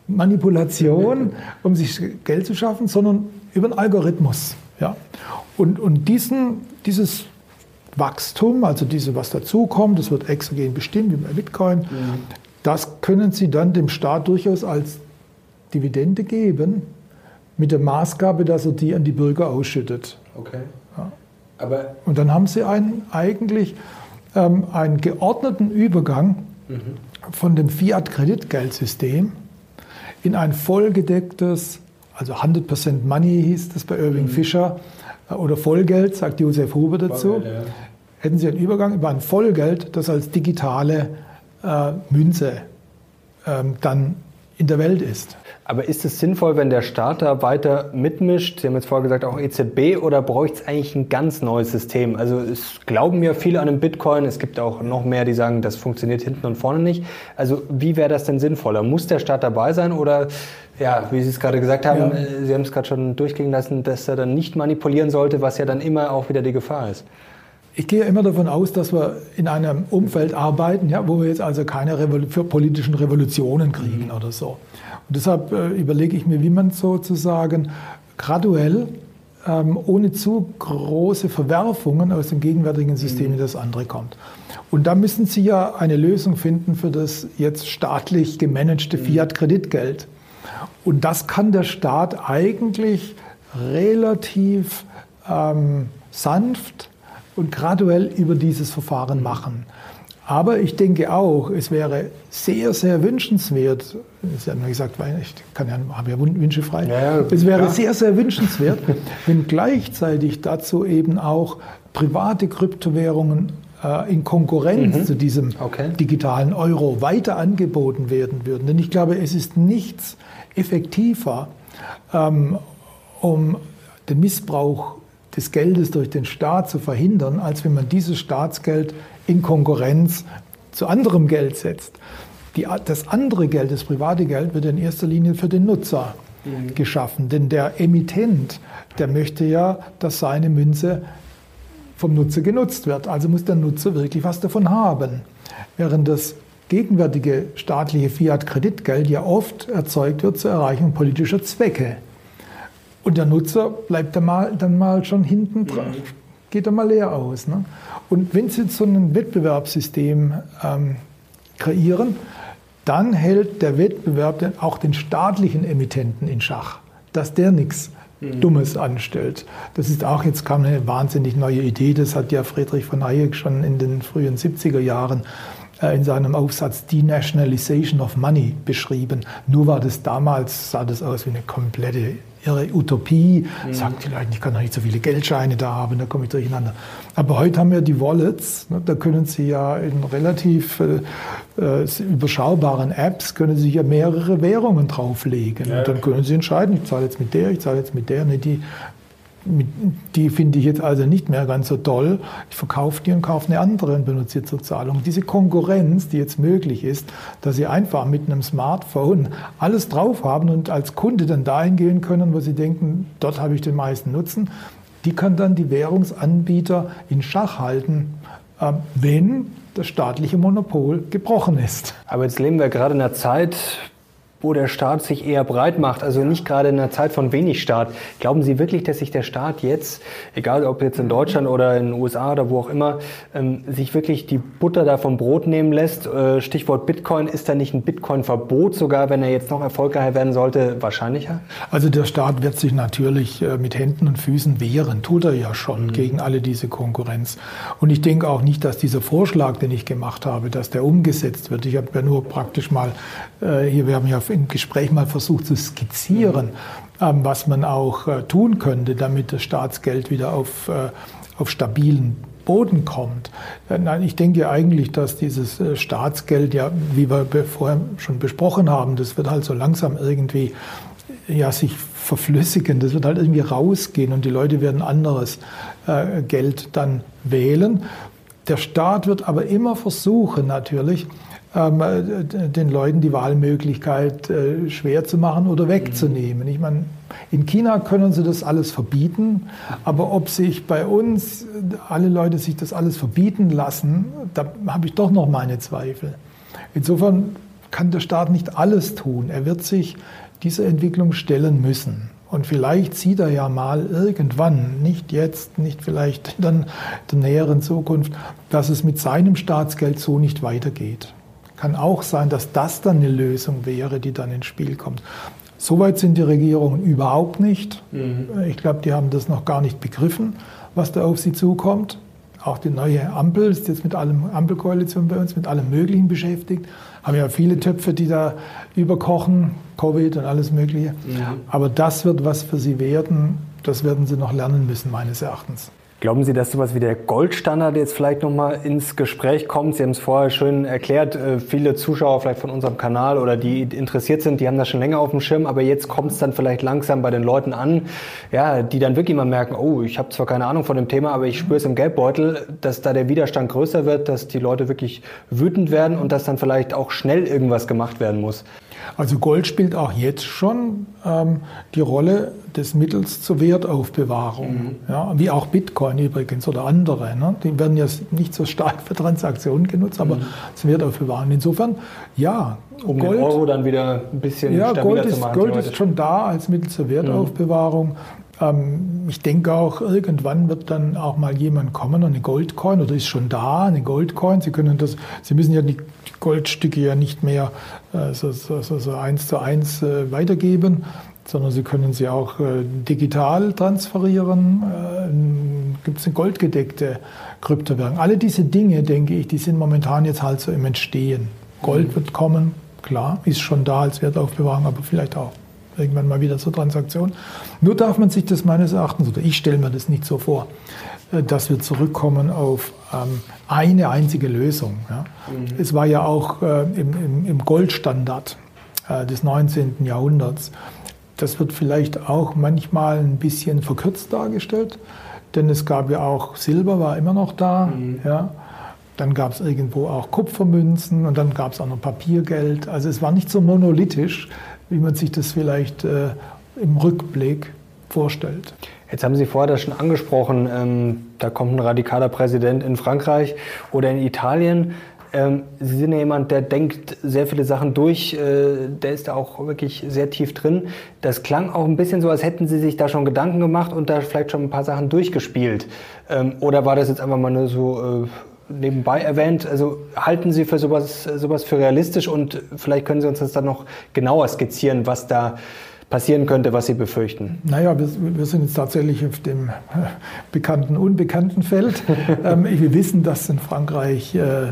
Manipulation, um sich Geld zu schaffen, sondern über einen Algorithmus. Ja. Und, und diesen, dieses Wachstum, also diese, was dazukommt, das wird exogen bestimmt, wie bei Bitcoin, ja. das können Sie dann dem Staat durchaus als Dividende geben, mit der Maßgabe, dass er die an die Bürger ausschüttet. Okay. Aber und dann haben sie einen, eigentlich ähm, einen geordneten Übergang mhm. von dem Fiat-Kreditgeldsystem in ein vollgedecktes, also 100% Money hieß das bei Irving mhm. Fischer, äh, oder Vollgeld, sagt Josef Huber dazu. Vollgeld, ja. Hätten Sie einen Übergang über ein Vollgeld, das als digitale äh, Münze ähm, dann in der Welt ist. Aber ist es sinnvoll, wenn der Staat da weiter mitmischt? Sie haben jetzt vorher gesagt, auch EZB, oder bräuchte es eigentlich ein ganz neues System? Also es glauben ja viele an den Bitcoin, es gibt auch noch mehr, die sagen, das funktioniert hinten und vorne nicht. Also wie wäre das denn sinnvoller? Muss der Staat dabei sein oder, ja, wie Sie es gerade gesagt haben, ja. Äh, Sie haben es gerade schon durchklingen lassen, dass er dann nicht manipulieren sollte, was ja dann immer auch wieder die Gefahr ist? Ich gehe immer davon aus, dass wir in einem Umfeld arbeiten, ja, wo wir jetzt also keine Revol für politischen Revolutionen kriegen mhm. oder so. Und deshalb äh, überlege ich mir, wie man sozusagen graduell, ähm, ohne zu große Verwerfungen aus dem gegenwärtigen System in das andere kommt. Und da müssen Sie ja eine Lösung finden für das jetzt staatlich gemanagte mhm. Fiat-Kreditgeld. Und das kann der Staat eigentlich relativ ähm, sanft und graduell über dieses Verfahren machen. Aber ich denke auch, es wäre sehr, sehr wünschenswert, Sie haben ja gesagt, ich kann ja, habe ja Wünsche frei, ja, es wäre ja. sehr, sehr wünschenswert, wenn gleichzeitig dazu eben auch private Kryptowährungen äh, in Konkurrenz mhm. zu diesem okay. digitalen Euro weiter angeboten werden würden. Denn ich glaube, es ist nichts effektiver, ähm, um den Missbrauch des Geldes durch den Staat zu verhindern, als wenn man dieses Staatsgeld in Konkurrenz zu anderem Geld setzt. Die, das andere Geld, das private Geld, wird in erster Linie für den Nutzer mhm. geschaffen. Denn der Emittent, der möchte ja, dass seine Münze vom Nutzer genutzt wird. Also muss der Nutzer wirklich was davon haben. Während das gegenwärtige staatliche Fiat-Kreditgeld ja oft erzeugt wird zur Erreichung politischer Zwecke. Und der Nutzer bleibt dann mal, dann mal schon hinten dran, mhm. geht dann mal leer aus. Ne? Und wenn Sie jetzt so ein Wettbewerbssystem ähm, kreieren, dann hält der Wettbewerb auch den staatlichen Emittenten in Schach, dass der nichts mhm. Dummes anstellt. Das ist auch jetzt kam eine wahnsinnig neue Idee, das hat ja Friedrich von Hayek schon in den frühen 70er Jahren äh, in seinem Aufsatz Denationalization of Money beschrieben. Nur war das damals, sah das aus wie eine komplette ihre Utopie. Mhm. Sagt die Leute, ich kann doch nicht so viele Geldscheine da haben, da komme ich durcheinander. Aber heute haben wir die Wallets, ne, da können Sie ja in relativ äh, äh, überschaubaren Apps, können Sie ja mehrere Währungen drauflegen. Ja. Und dann können Sie entscheiden, ich zahle jetzt mit der, ich zahle jetzt mit der. Ne, die die finde ich jetzt also nicht mehr ganz so toll. Ich verkaufe die und kaufe eine andere und benutze sie zur Zahlung. Diese Konkurrenz, die jetzt möglich ist, dass Sie einfach mit einem Smartphone alles drauf haben und als Kunde dann dahin gehen können, wo Sie denken, dort habe ich den meisten Nutzen, die kann dann die Währungsanbieter in Schach halten, äh, wenn das staatliche Monopol gebrochen ist. Aber jetzt leben wir gerade in einer Zeit, wo der Staat sich eher breit macht, also nicht gerade in einer Zeit von wenig Staat. Glauben Sie wirklich, dass sich der Staat jetzt, egal ob jetzt in Deutschland oder in den USA oder wo auch immer, ähm, sich wirklich die Butter da vom Brot nehmen lässt? Äh, Stichwort Bitcoin, ist da nicht ein Bitcoin-Verbot sogar, wenn er jetzt noch erfolgreicher werden sollte, wahrscheinlicher? Also der Staat wird sich natürlich äh, mit Händen und Füßen wehren, tut er ja schon mhm. gegen alle diese Konkurrenz. Und ich denke auch nicht, dass dieser Vorschlag, den ich gemacht habe, dass der umgesetzt wird. Ich habe ja nur praktisch mal, äh, hier, wir haben ja im Gespräch mal versucht zu skizzieren, ähm, was man auch äh, tun könnte, damit das Staatsgeld wieder auf, äh, auf stabilen Boden kommt. Äh, nein, ich denke eigentlich, dass dieses Staatsgeld ja, wie wir vorher schon besprochen haben, das wird halt so langsam irgendwie ja, sich verflüssigen, das wird halt irgendwie rausgehen und die Leute werden anderes Geld dann wählen. Der Staat wird aber immer versuchen, natürlich, den Leuten die Wahlmöglichkeit äh, schwer zu machen oder wegzunehmen. Ich meine, in China können sie das alles verbieten, aber ob sich bei uns alle Leute sich das alles verbieten lassen, da habe ich doch noch meine Zweifel. Insofern kann der Staat nicht alles tun. Er wird sich dieser Entwicklung stellen müssen. Und vielleicht sieht er ja mal irgendwann, nicht jetzt, nicht vielleicht in der näheren Zukunft, dass es mit seinem Staatsgeld so nicht weitergeht. Kann auch sein, dass das dann eine Lösung wäre, die dann ins Spiel kommt. Soweit sind die Regierungen überhaupt nicht. Mhm. Ich glaube, die haben das noch gar nicht begriffen, was da auf sie zukommt. Auch die neue Ampel ist jetzt mit allem Ampelkoalition bei uns, mit allem Möglichen beschäftigt. Haben ja viele Töpfe, die da überkochen, Covid und alles Mögliche. Ja. Aber das wird was für sie werden. Das werden sie noch lernen müssen, meines Erachtens. Glauben Sie, dass sowas wie der Goldstandard jetzt vielleicht nochmal ins Gespräch kommt? Sie haben es vorher schön erklärt, äh, viele Zuschauer vielleicht von unserem Kanal oder die interessiert sind, die haben das schon länger auf dem Schirm, aber jetzt kommt es dann vielleicht langsam bei den Leuten an, ja, die dann wirklich mal merken, oh, ich habe zwar keine Ahnung von dem Thema, aber ich spüre es im Geldbeutel, dass da der Widerstand größer wird, dass die Leute wirklich wütend werden und dass dann vielleicht auch schnell irgendwas gemacht werden muss. Also Gold spielt auch jetzt schon ähm, die Rolle des Mittels zur Wertaufbewahrung, mhm. ja, wie auch Bitcoin übrigens oder andere. Ne? Die werden ja nicht so stark für Transaktionen genutzt, aber mhm. zur Wertaufbewahrung. Insofern, ja. Um Gold, den Euro dann wieder ein bisschen ja, stabiler Gold ist, zu machen. Gold ist schon da als Mittel zur Wertaufbewahrung. Mhm. Ähm, ich denke auch, irgendwann wird dann auch mal jemand kommen und eine Goldcoin oder ist schon da, eine Goldcoin. Sie können das, Sie müssen ja die Goldstücke ja nicht mehr äh, so, so, so, eins zu eins äh, weitergeben. sondern Sie können sie auch äh, digital transferieren. Gibt es eine goldgedeckte Kryptowährung? Alle diese Dinge, denke ich, die sind momentan jetzt halt so im Entstehen. Gold wird kommen, klar, ist schon da als Wertaufbewahrung, aber vielleicht auch irgendwann mal wieder zur Transaktion. Nur darf man sich das meines Erachtens, oder ich stelle mir das nicht so vor, äh, dass wir zurückkommen auf ähm, eine einzige Lösung. Mhm. Es war ja auch äh, im, Goldstandard äh, des 19. Jahrhunderts. Das wird vielleicht auch manchmal ein bisschen verkürzt dargestellt, denn es gab ja auch Silber, war immer noch da. Mhm. Ja. Dann gab es irgendwo auch Kupfermünzen und dann gab es auch noch Papiergeld. Also es war nicht so monolithisch, wie man sich das vielleicht äh, im Rückblick vorstellt. Jetzt haben Sie vorher das schon angesprochen, ähm, da kommt ein radikaler Präsident in Frankreich oder in Italien. Ähm, Sie sind ja jemand, der denkt sehr viele Sachen durch, äh, der ist da auch wirklich sehr tief drin. Das klang auch ein bisschen so, als hätten Sie sich da schon Gedanken gemacht und da vielleicht schon ein paar Sachen durchgespielt. Ähm, oder war das jetzt einfach mal nur so äh, nebenbei erwähnt? Also halten Sie für sowas, sowas für realistisch und vielleicht können Sie uns das dann noch genauer skizzieren, was da passieren könnte, was Sie befürchten? Naja, wir, wir sind jetzt tatsächlich auf dem äh, bekannten, unbekannten Feld. ähm, wir wissen, dass in Frankreich äh,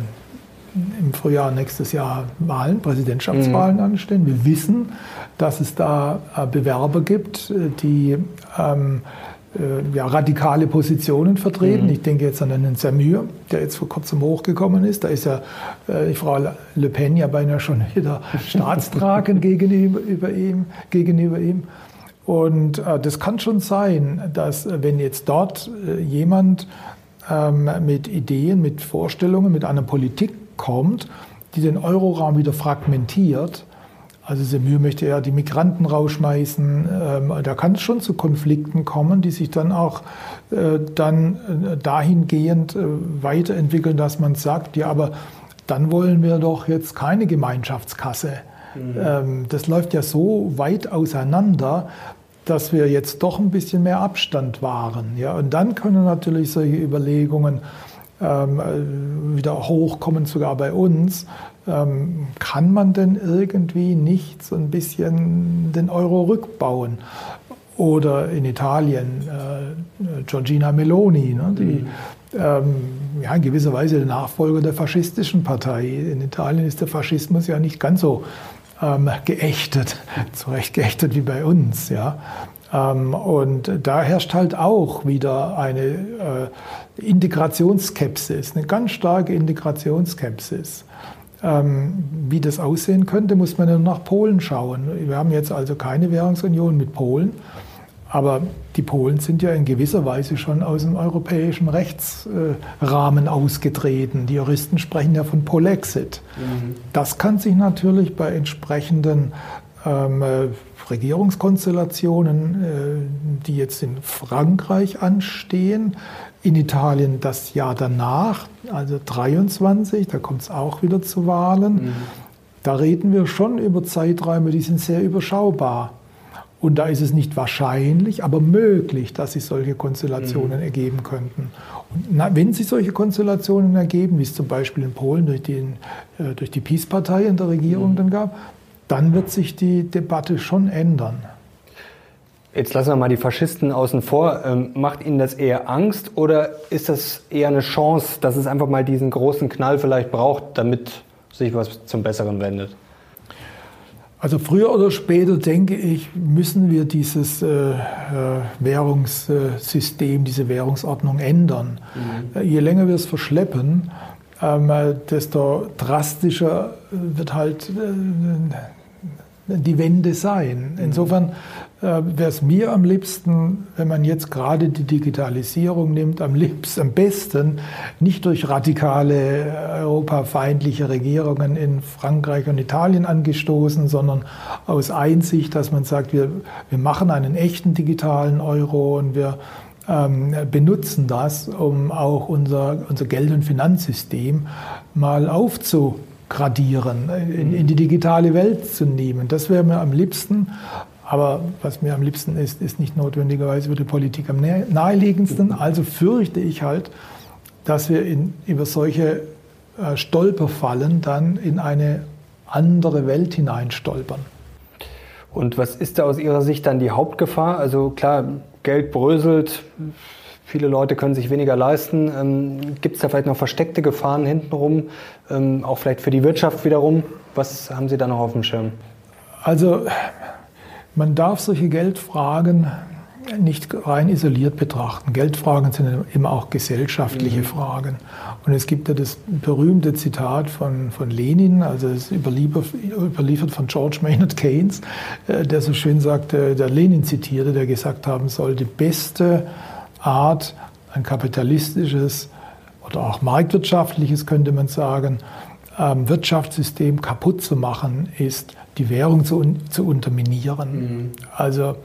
im Frühjahr nächstes Jahr Wahlen, Präsidentschaftswahlen mhm. anstehen. Wir wissen, dass es da äh, Bewerber gibt, äh, die ähm, äh, ja, radikale Positionen vertreten. Mhm. Ich denke jetzt an einen Samir, der jetzt vor kurzem hochgekommen ist. Da ist ja äh, die Frau Le Pen ja beinahe schon wieder staatstragend gegenüber ihm. Gegenüber ihm. Und äh, das kann schon sein, dass äh, wenn jetzt dort äh, jemand ähm, mit Ideen, mit Vorstellungen, mit einer Politik kommt, die den Euroraum wieder fragmentiert, also Semir möchte ja die Migranten rausschmeißen. Ähm, da kann es schon zu Konflikten kommen, die sich dann auch äh, dann äh, dahingehend äh, weiterentwickeln, dass man sagt, ja, aber dann wollen wir doch jetzt keine Gemeinschaftskasse. Mhm. Ähm, das läuft ja so weit auseinander, dass wir jetzt doch ein bisschen mehr Abstand wahren. Ja? Und dann können natürlich solche Überlegungen ähm, wieder hochkommen, sogar bei uns. Ähm, kann man denn irgendwie nicht so ein bisschen den Euro rückbauen? Oder in Italien äh, Giorgina Meloni, ne, die mhm. ähm, ja, in gewisser Weise der Nachfolger der faschistischen Partei. In Italien ist der Faschismus ja nicht ganz so ähm, geächtet, zu Recht geächtet wie bei uns. Ja. Ähm, und da herrscht halt auch wieder eine äh, Integrationsskepsis, eine ganz starke Integrationsskepsis. Ähm, wie das aussehen könnte, muss man dann nach Polen schauen. Wir haben jetzt also keine Währungsunion mit Polen, aber die Polen sind ja in gewisser Weise schon aus dem europäischen Rechtsrahmen ausgetreten. Die Juristen sprechen ja von Polexit. Mhm. Das kann sich natürlich bei entsprechenden ähm, äh, Regierungskonstellationen, äh, die jetzt in Frankreich anstehen, in Italien das Jahr danach, also 23, da kommt es auch wieder zu Wahlen. Mhm. Da reden wir schon über Zeiträume, die sind sehr überschaubar. Und da ist es nicht wahrscheinlich, aber möglich, dass sich solche Konstellationen mhm. ergeben könnten. Und na, wenn sich solche Konstellationen ergeben, wie es zum Beispiel in Polen durch, den, äh, durch die Peace-Partei in der Regierung mhm. dann gab, dann wird sich die Debatte schon ändern. Jetzt lassen wir mal die Faschisten außen vor. Ähm, macht Ihnen das eher Angst oder ist das eher eine Chance, dass es einfach mal diesen großen Knall vielleicht braucht, damit sich was zum Besseren wendet? Also früher oder später, denke ich, müssen wir dieses äh, äh Währungssystem, diese Währungsordnung ändern. Mhm. Äh, je länger wir es verschleppen, ähm, desto drastischer wird halt äh, die Wende sein. Insofern äh, wäre es mir am liebsten, wenn man jetzt gerade die Digitalisierung nimmt, am liebsten, am besten nicht durch radikale europafeindliche Regierungen in Frankreich und Italien angestoßen, sondern aus Einsicht, dass man sagt, wir, wir machen einen echten digitalen Euro und wir ähm, benutzen das, um auch unser, unser Geld- und Finanzsystem mal aufzugradieren, in, in die digitale Welt zu nehmen. Das wäre mir am liebsten. Aber was mir am liebsten ist, ist nicht notwendigerweise für die Politik am naheliegendsten. Also fürchte ich halt, dass wir in, über solche äh, Stolperfallen dann in eine andere Welt hineinstolpern. Und was ist da aus Ihrer Sicht dann die Hauptgefahr? Also klar, Geld bröselt, viele Leute können sich weniger leisten. Ähm, Gibt es da vielleicht noch versteckte Gefahren hintenrum, ähm, auch vielleicht für die Wirtschaft wiederum? Was haben Sie da noch auf dem Schirm? Also man darf solche Geldfragen nicht rein isoliert betrachten. Geldfragen sind immer auch gesellschaftliche mhm. Fragen. Und es gibt ja das berühmte Zitat von, von Lenin, also es überliefert von George Maynard Keynes, äh, der so schön sagte, der Lenin zitierte, der gesagt haben soll, die beste Art, ein kapitalistisches oder auch marktwirtschaftliches, könnte man sagen, ähm, Wirtschaftssystem kaputt zu machen, ist die Währung zu, zu unterminieren. Mhm. Also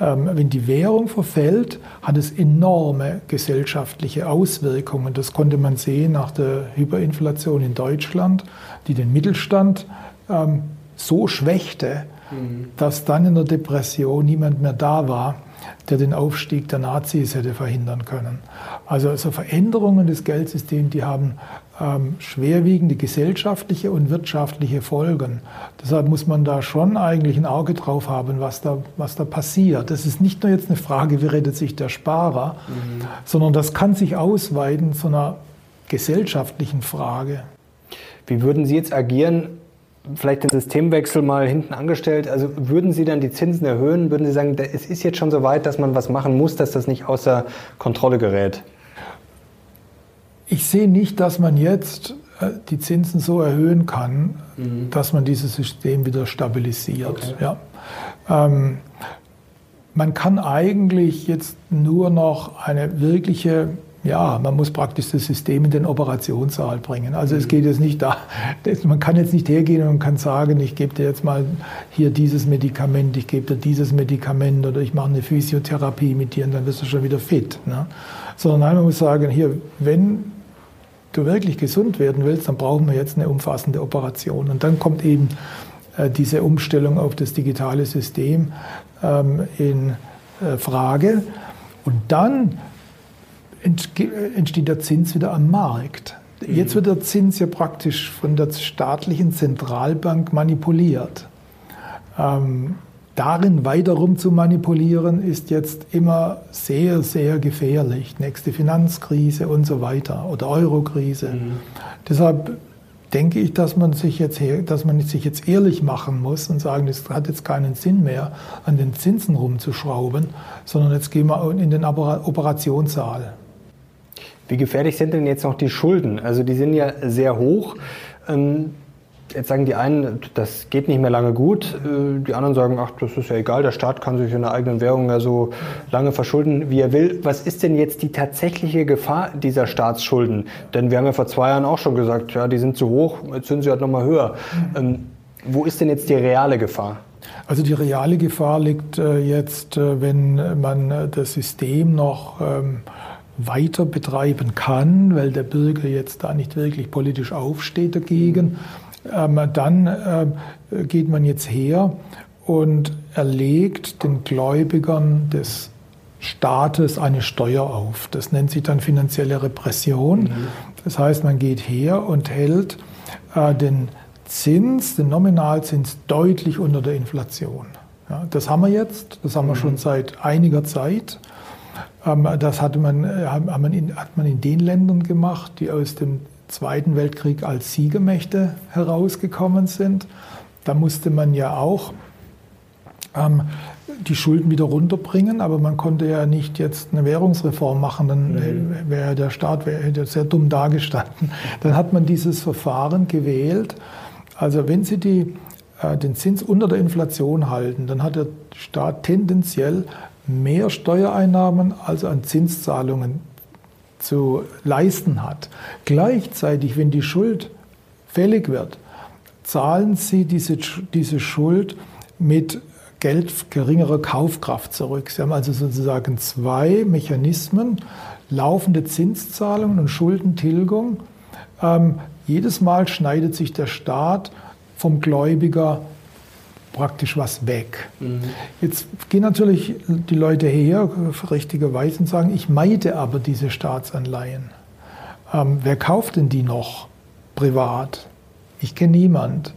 ähm, wenn die Währung verfällt, hat es enorme gesellschaftliche Auswirkungen. Das konnte man sehen nach der Hyperinflation in Deutschland, die den Mittelstand ähm, so schwächte, mhm. dass dann in der Depression niemand mehr da war, der den Aufstieg der Nazis hätte verhindern können. Also, also Veränderungen des Geldsystems, die haben ähm, schwerwiegende gesellschaftliche und wirtschaftliche Folgen. Deshalb muss man da schon eigentlich ein Auge drauf haben, was da, was da passiert. Das ist nicht nur jetzt eine Frage, wie redet sich der Sparer, mhm. sondern das kann sich ausweiten zu einer gesellschaftlichen Frage. Wie würden Sie jetzt agieren, vielleicht den Systemwechsel mal hinten angestellt. Also würden Sie dann die Zinsen erhöhen? Würden Sie sagen, es ist jetzt schon so weit, dass man was machen muss, dass das nicht außer Kontrolle gerät? Ich sehe nicht, dass man jetzt äh, die Zinsen so erhöhen kann, mhm. dass man dieses System wieder stabilisiert. Okay. Ja. Ähm, man kann eigentlich jetzt nur noch eine wirkliche ja, man muss praktisch das System in den Operationssaal bringen. Also es geht jetzt nicht da, man kann jetzt nicht hergehen und kann sagen, ich gebe dir jetzt mal hier dieses Medikament, ich gebe dir dieses Medikament oder ich mache eine Physiotherapie mit dir und dann wirst du schon wieder fit. Ne? Sondern nein, man muss sagen, hier, wenn du wirklich gesund werden willst, dann brauchen wir jetzt eine umfassende Operation. Und dann kommt eben äh, diese Umstellung auf das digitale System ähm, in äh, Frage. Und dann entsteht der Zins wieder am Markt. Jetzt wird der Zins ja praktisch von der staatlichen Zentralbank manipuliert. Ähm, darin weiterum zu manipulieren, ist jetzt immer sehr, sehr gefährlich. Nächste Finanzkrise und so weiter oder Eurokrise. Mhm. Deshalb denke ich, dass man sich jetzt, dass man sich jetzt ehrlich machen muss und sagen, es hat jetzt keinen Sinn mehr, an den Zinsen rumzuschrauben, sondern jetzt gehen wir in den Operationssaal. Wie gefährlich sind denn jetzt noch die Schulden? Also die sind ja sehr hoch. Ähm, jetzt sagen die einen, das geht nicht mehr lange gut. Äh, die anderen sagen, ach, das ist ja egal, der Staat kann sich in der eigenen Währung ja so lange verschulden, wie er will. Was ist denn jetzt die tatsächliche Gefahr dieser Staatsschulden? Denn wir haben ja vor zwei Jahren auch schon gesagt, ja, die sind zu hoch, jetzt sind sie halt nochmal höher. Ähm, wo ist denn jetzt die reale Gefahr? Also die reale Gefahr liegt äh, jetzt, äh, wenn man das System noch ähm, weiter betreiben kann, weil der Bürger jetzt da nicht wirklich politisch aufsteht dagegen, ähm, dann äh, geht man jetzt her und erlegt den Gläubigern des Staates eine Steuer auf. Das nennt sich dann finanzielle Repression. Mhm. Das heißt, man geht her und hält äh, den Zins, den Nominalzins deutlich unter der Inflation. Ja, das haben wir jetzt, das haben wir mhm. schon seit einiger Zeit. Ähm, das hat man, äh, hat, man in, hat man in den Ländern gemacht, die aus dem Zweiten Weltkrieg als Siegermächte herausgekommen sind. Da musste man ja auch ähm, die Schulden wieder runterbringen, aber man konnte ja nicht jetzt eine Währungsreform machen, dann mhm. wäre der Staat wär, sehr dumm dargestanden. Dann hat man dieses Verfahren gewählt. Also wenn Sie die, äh, den Zins unter der Inflation halten, dann hat der Staat tendenziell mehr Steuereinnahmen als an Zinszahlungen zu leisten hat. Gleichzeitig, wenn die Schuld fällig wird, zahlen sie diese, diese Schuld mit Geld geringerer Kaufkraft zurück. Sie haben also sozusagen zwei Mechanismen, laufende Zinszahlungen und Schuldentilgung. Ähm, jedes Mal schneidet sich der Staat vom Gläubiger praktisch was weg. Mhm. Jetzt gehen natürlich die Leute her, richtigerweise, und sagen, ich meide aber diese Staatsanleihen. Ähm, wer kauft denn die noch privat? Ich kenne niemand.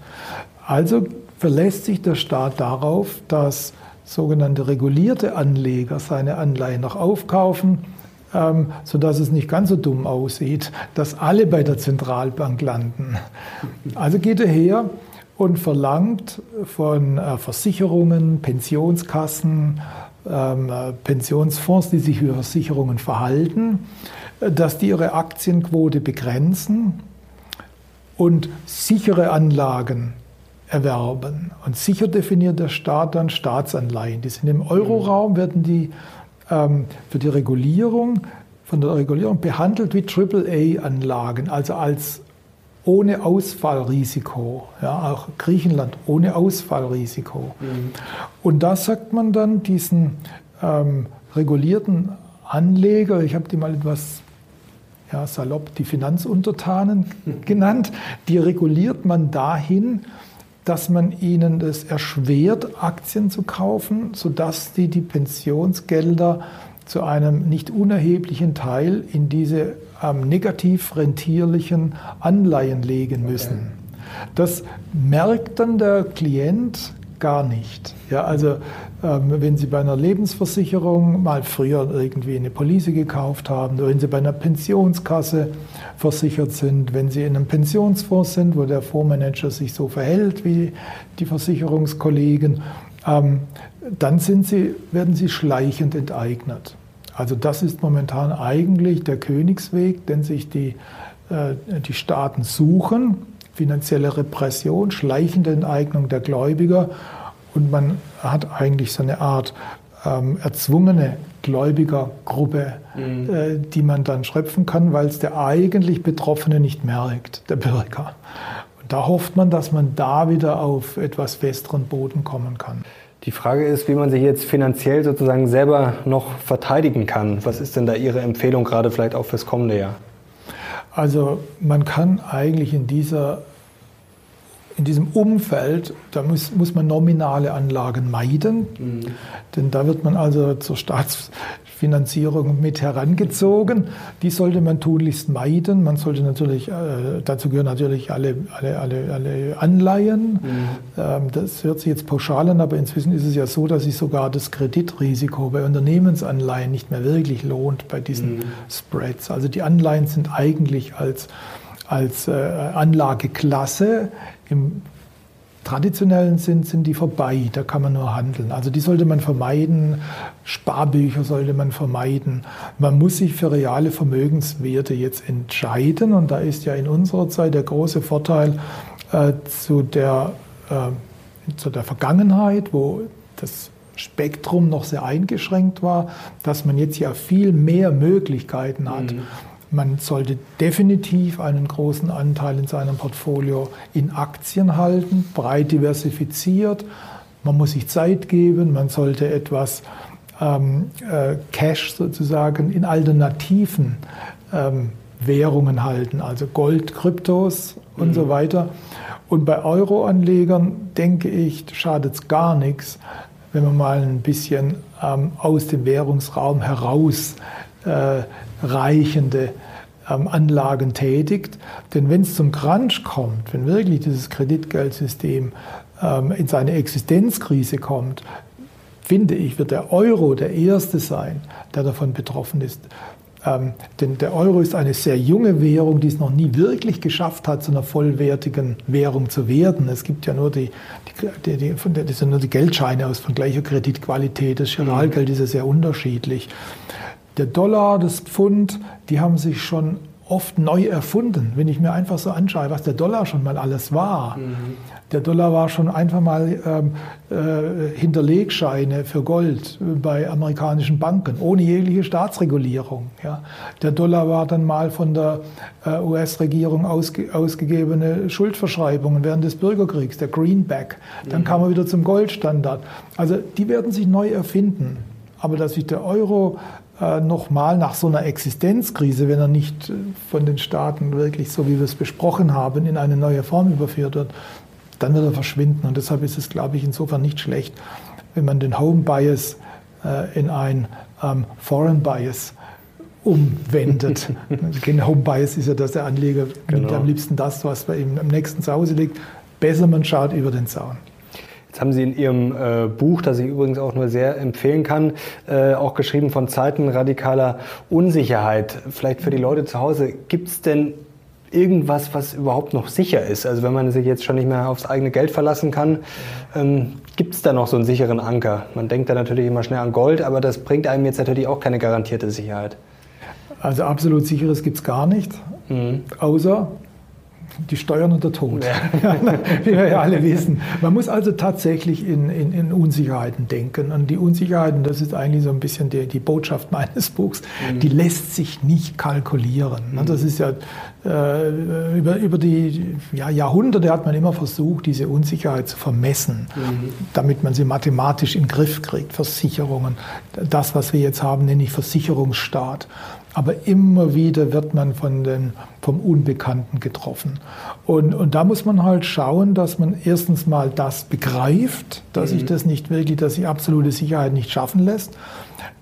Also verlässt sich der Staat darauf, dass sogenannte regulierte Anleger seine Anleihen noch aufkaufen, ähm, sodass es nicht ganz so dumm aussieht, dass alle bei der Zentralbank landen. Also geht er her und verlangt von äh, Versicherungen, Pensionskassen, ähm, äh, Pensionsfonds, die sich für Versicherungen verhalten, äh, dass die ihre Aktienquote begrenzen und sichere Anlagen erwerben. Und sicher definiert der Staat dann Staatsanleihen. Die sind im Euroraum, werden die ähm, für die Regulierung, von der Regulierung behandelt wie AAA-Anlagen, also als ohne Ausfallrisiko. Ja, auch Griechenland ohne Ausfallrisiko. Mhm. Und da sagt man dann diesen ähm, regulierten Anleger, ich habe die mal etwas ja, salopp die Finanzuntertanen genannt, die reguliert man dahin, dass man ihnen es erschwert, Aktien zu kaufen, sodass die die Pensionsgelder zu einem nicht unerheblichen Teil in diese ähm, negativ rentierlichen Anleihen legen müssen. Das merkt dann der Klient gar nicht. Ja, also ähm, wenn Sie bei einer Lebensversicherung mal früher irgendwie eine Police gekauft haben oder wenn Sie bei einer Pensionskasse versichert sind, wenn Sie in einem Pensionsfonds sind, wo der Fondsmanager sich so verhält wie die Versicherungskollegen, ähm, dann sind Sie, werden Sie schleichend enteignet. Also das ist momentan eigentlich der Königsweg, den sich die, äh, die Staaten suchen. Finanzielle Repression, schleichende Enteignung der Gläubiger. Und man hat eigentlich so eine Art ähm, erzwungene Gläubigergruppe, mhm. äh, die man dann schröpfen kann, weil es der eigentlich Betroffene nicht merkt, der Bürger. Und da hofft man, dass man da wieder auf etwas festeren Boden kommen kann. Die Frage ist, wie man sich jetzt finanziell sozusagen selber noch verteidigen kann. Was ist denn da Ihre Empfehlung gerade vielleicht auch fürs kommende Jahr? Also man kann eigentlich in dieser in diesem Umfeld, da muss, muss man nominale Anlagen meiden, mhm. denn da wird man also zur Staatsfinanzierung mit herangezogen. Die sollte man tunlichst meiden. Man sollte natürlich, äh, dazu gehören natürlich alle, alle, alle, alle Anleihen. Mhm. Ähm, das hört sich jetzt pauschal an, aber inzwischen ist es ja so, dass sich sogar das Kreditrisiko bei Unternehmensanleihen nicht mehr wirklich lohnt bei diesen mhm. Spreads. Also die Anleihen sind eigentlich als als äh, Anlageklasse im traditionellen Sinn sind die vorbei, da kann man nur handeln. Also die sollte man vermeiden, Sparbücher sollte man vermeiden. Man muss sich für reale Vermögenswerte jetzt entscheiden und da ist ja in unserer Zeit der große Vorteil äh, zu, der, äh, zu der Vergangenheit, wo das Spektrum noch sehr eingeschränkt war, dass man jetzt ja viel mehr Möglichkeiten hat. Mhm man sollte definitiv einen großen Anteil in seinem Portfolio in Aktien halten, breit diversifiziert. Man muss sich Zeit geben, man sollte etwas ähm, äh, Cash sozusagen in alternativen ähm, Währungen halten, also Gold, Kryptos und mhm. so weiter. Und bei Euro-Anlegern denke ich, schadet es gar nichts, wenn man mal ein bisschen ähm, aus dem Währungsraum heraus reichende ähm, Anlagen tätigt. Denn wenn es zum Crunch kommt, wenn wirklich dieses Kreditgeldsystem ähm, in seine Existenzkrise kommt, finde ich, wird der Euro der erste sein, der davon betroffen ist. Ähm, denn der Euro ist eine sehr junge Währung, die es noch nie wirklich geschafft hat, zu einer vollwertigen Währung zu werden. Es gibt ja nur die, die, die, die das sind nur die Geldscheine aus von gleicher Kreditqualität. Das Giralgeld ist ja sehr unterschiedlich. Der Dollar, das Pfund, die haben sich schon oft neu erfunden. Wenn ich mir einfach so anschaue, was der Dollar schon mal alles war. Mhm. Der Dollar war schon einfach mal ähm, äh, Hinterlegscheine für Gold bei amerikanischen Banken, ohne jegliche Staatsregulierung. Ja. Der Dollar war dann mal von der äh, US-Regierung ausge ausgegebene Schuldverschreibungen während des Bürgerkriegs, der Greenback. Dann mhm. kam er wieder zum Goldstandard. Also die werden sich neu erfinden. Aber dass sich der Euro nochmal nach so einer Existenzkrise, wenn er nicht äh, von den Staaten wirklich, so wie wir es besprochen haben, in eine neue Form überführt wird, dann wird er verschwinden. Und deshalb ist es, glaube ich, insofern nicht schlecht, wenn man den Home Bias äh, in ein ähm, Foreign Bias umwendet. Home Bias ist ja, dass der Anleger genau. nimmt am liebsten das, was bei ihm am nächsten zu Hause liegt. Besser man schaut über den Zaun. Jetzt haben Sie in Ihrem äh, Buch, das ich übrigens auch nur sehr empfehlen kann, äh, auch geschrieben von Zeiten radikaler Unsicherheit. Vielleicht für die Leute zu Hause, gibt es denn irgendwas, was überhaupt noch sicher ist? Also wenn man sich jetzt schon nicht mehr aufs eigene Geld verlassen kann, ähm, gibt es da noch so einen sicheren Anker? Man denkt da natürlich immer schnell an Gold, aber das bringt einem jetzt natürlich auch keine garantierte Sicherheit. Also absolut sicheres gibt es gar nicht, mhm. außer die Steuern und der Tod, ja. wie wir ja alle wissen. Man muss also tatsächlich in, in, in, Unsicherheiten denken. Und die Unsicherheiten, das ist eigentlich so ein bisschen die, die Botschaft meines Buchs, mhm. die lässt sich nicht kalkulieren. Mhm. Das ist ja äh, über, über die ja, Jahrhunderte hat man immer versucht, diese Unsicherheit zu vermessen, mhm. damit man sie mathematisch in den Griff kriegt. Versicherungen, das, was wir jetzt haben, nenne ich Versicherungsstaat. Aber immer wieder wird man von den, vom Unbekannten getroffen. Und, und da muss man halt schauen, dass man erstens mal das begreift, dass mhm. sich das nicht wirklich, dass sich absolute Sicherheit nicht schaffen lässt.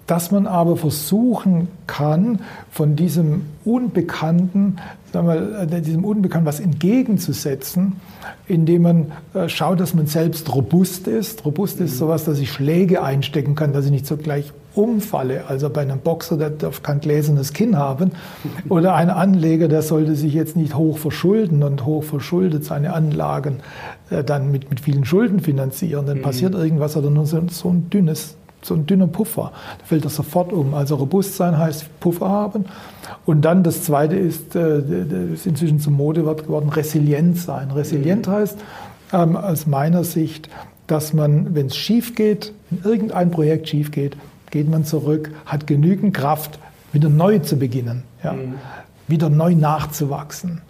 Dass man aber versuchen kann, von diesem Unbekannten, sagen wir, äh, diesem Unbekannten was entgegenzusetzen, indem man äh, schaut, dass man selbst robust ist. Robust ist mhm. sowas, dass ich Schläge einstecken kann, dass ich nicht so gleich umfalle. Also bei einem Boxer, der darf kein gläsernes Kinn haben. Oder ein Anleger, der sollte sich jetzt nicht hoch verschulden und hoch verschuldet seine Anlagen äh, dann mit, mit vielen Schulden finanzieren. Dann mhm. passiert irgendwas oder nur so, so ein dünnes so ein dünner Puffer. Da fällt das sofort um. Also robust sein heißt Puffer haben. Und dann das Zweite ist, äh, ist inzwischen zum Modewort geworden, resilient sein. Resilient mhm. heißt ähm, aus meiner Sicht, dass man, wenn es schief geht, wenn irgendein Projekt schief geht, geht man zurück, hat genügend Kraft, wieder neu zu beginnen, ja, mhm. wieder neu nachzuwachsen.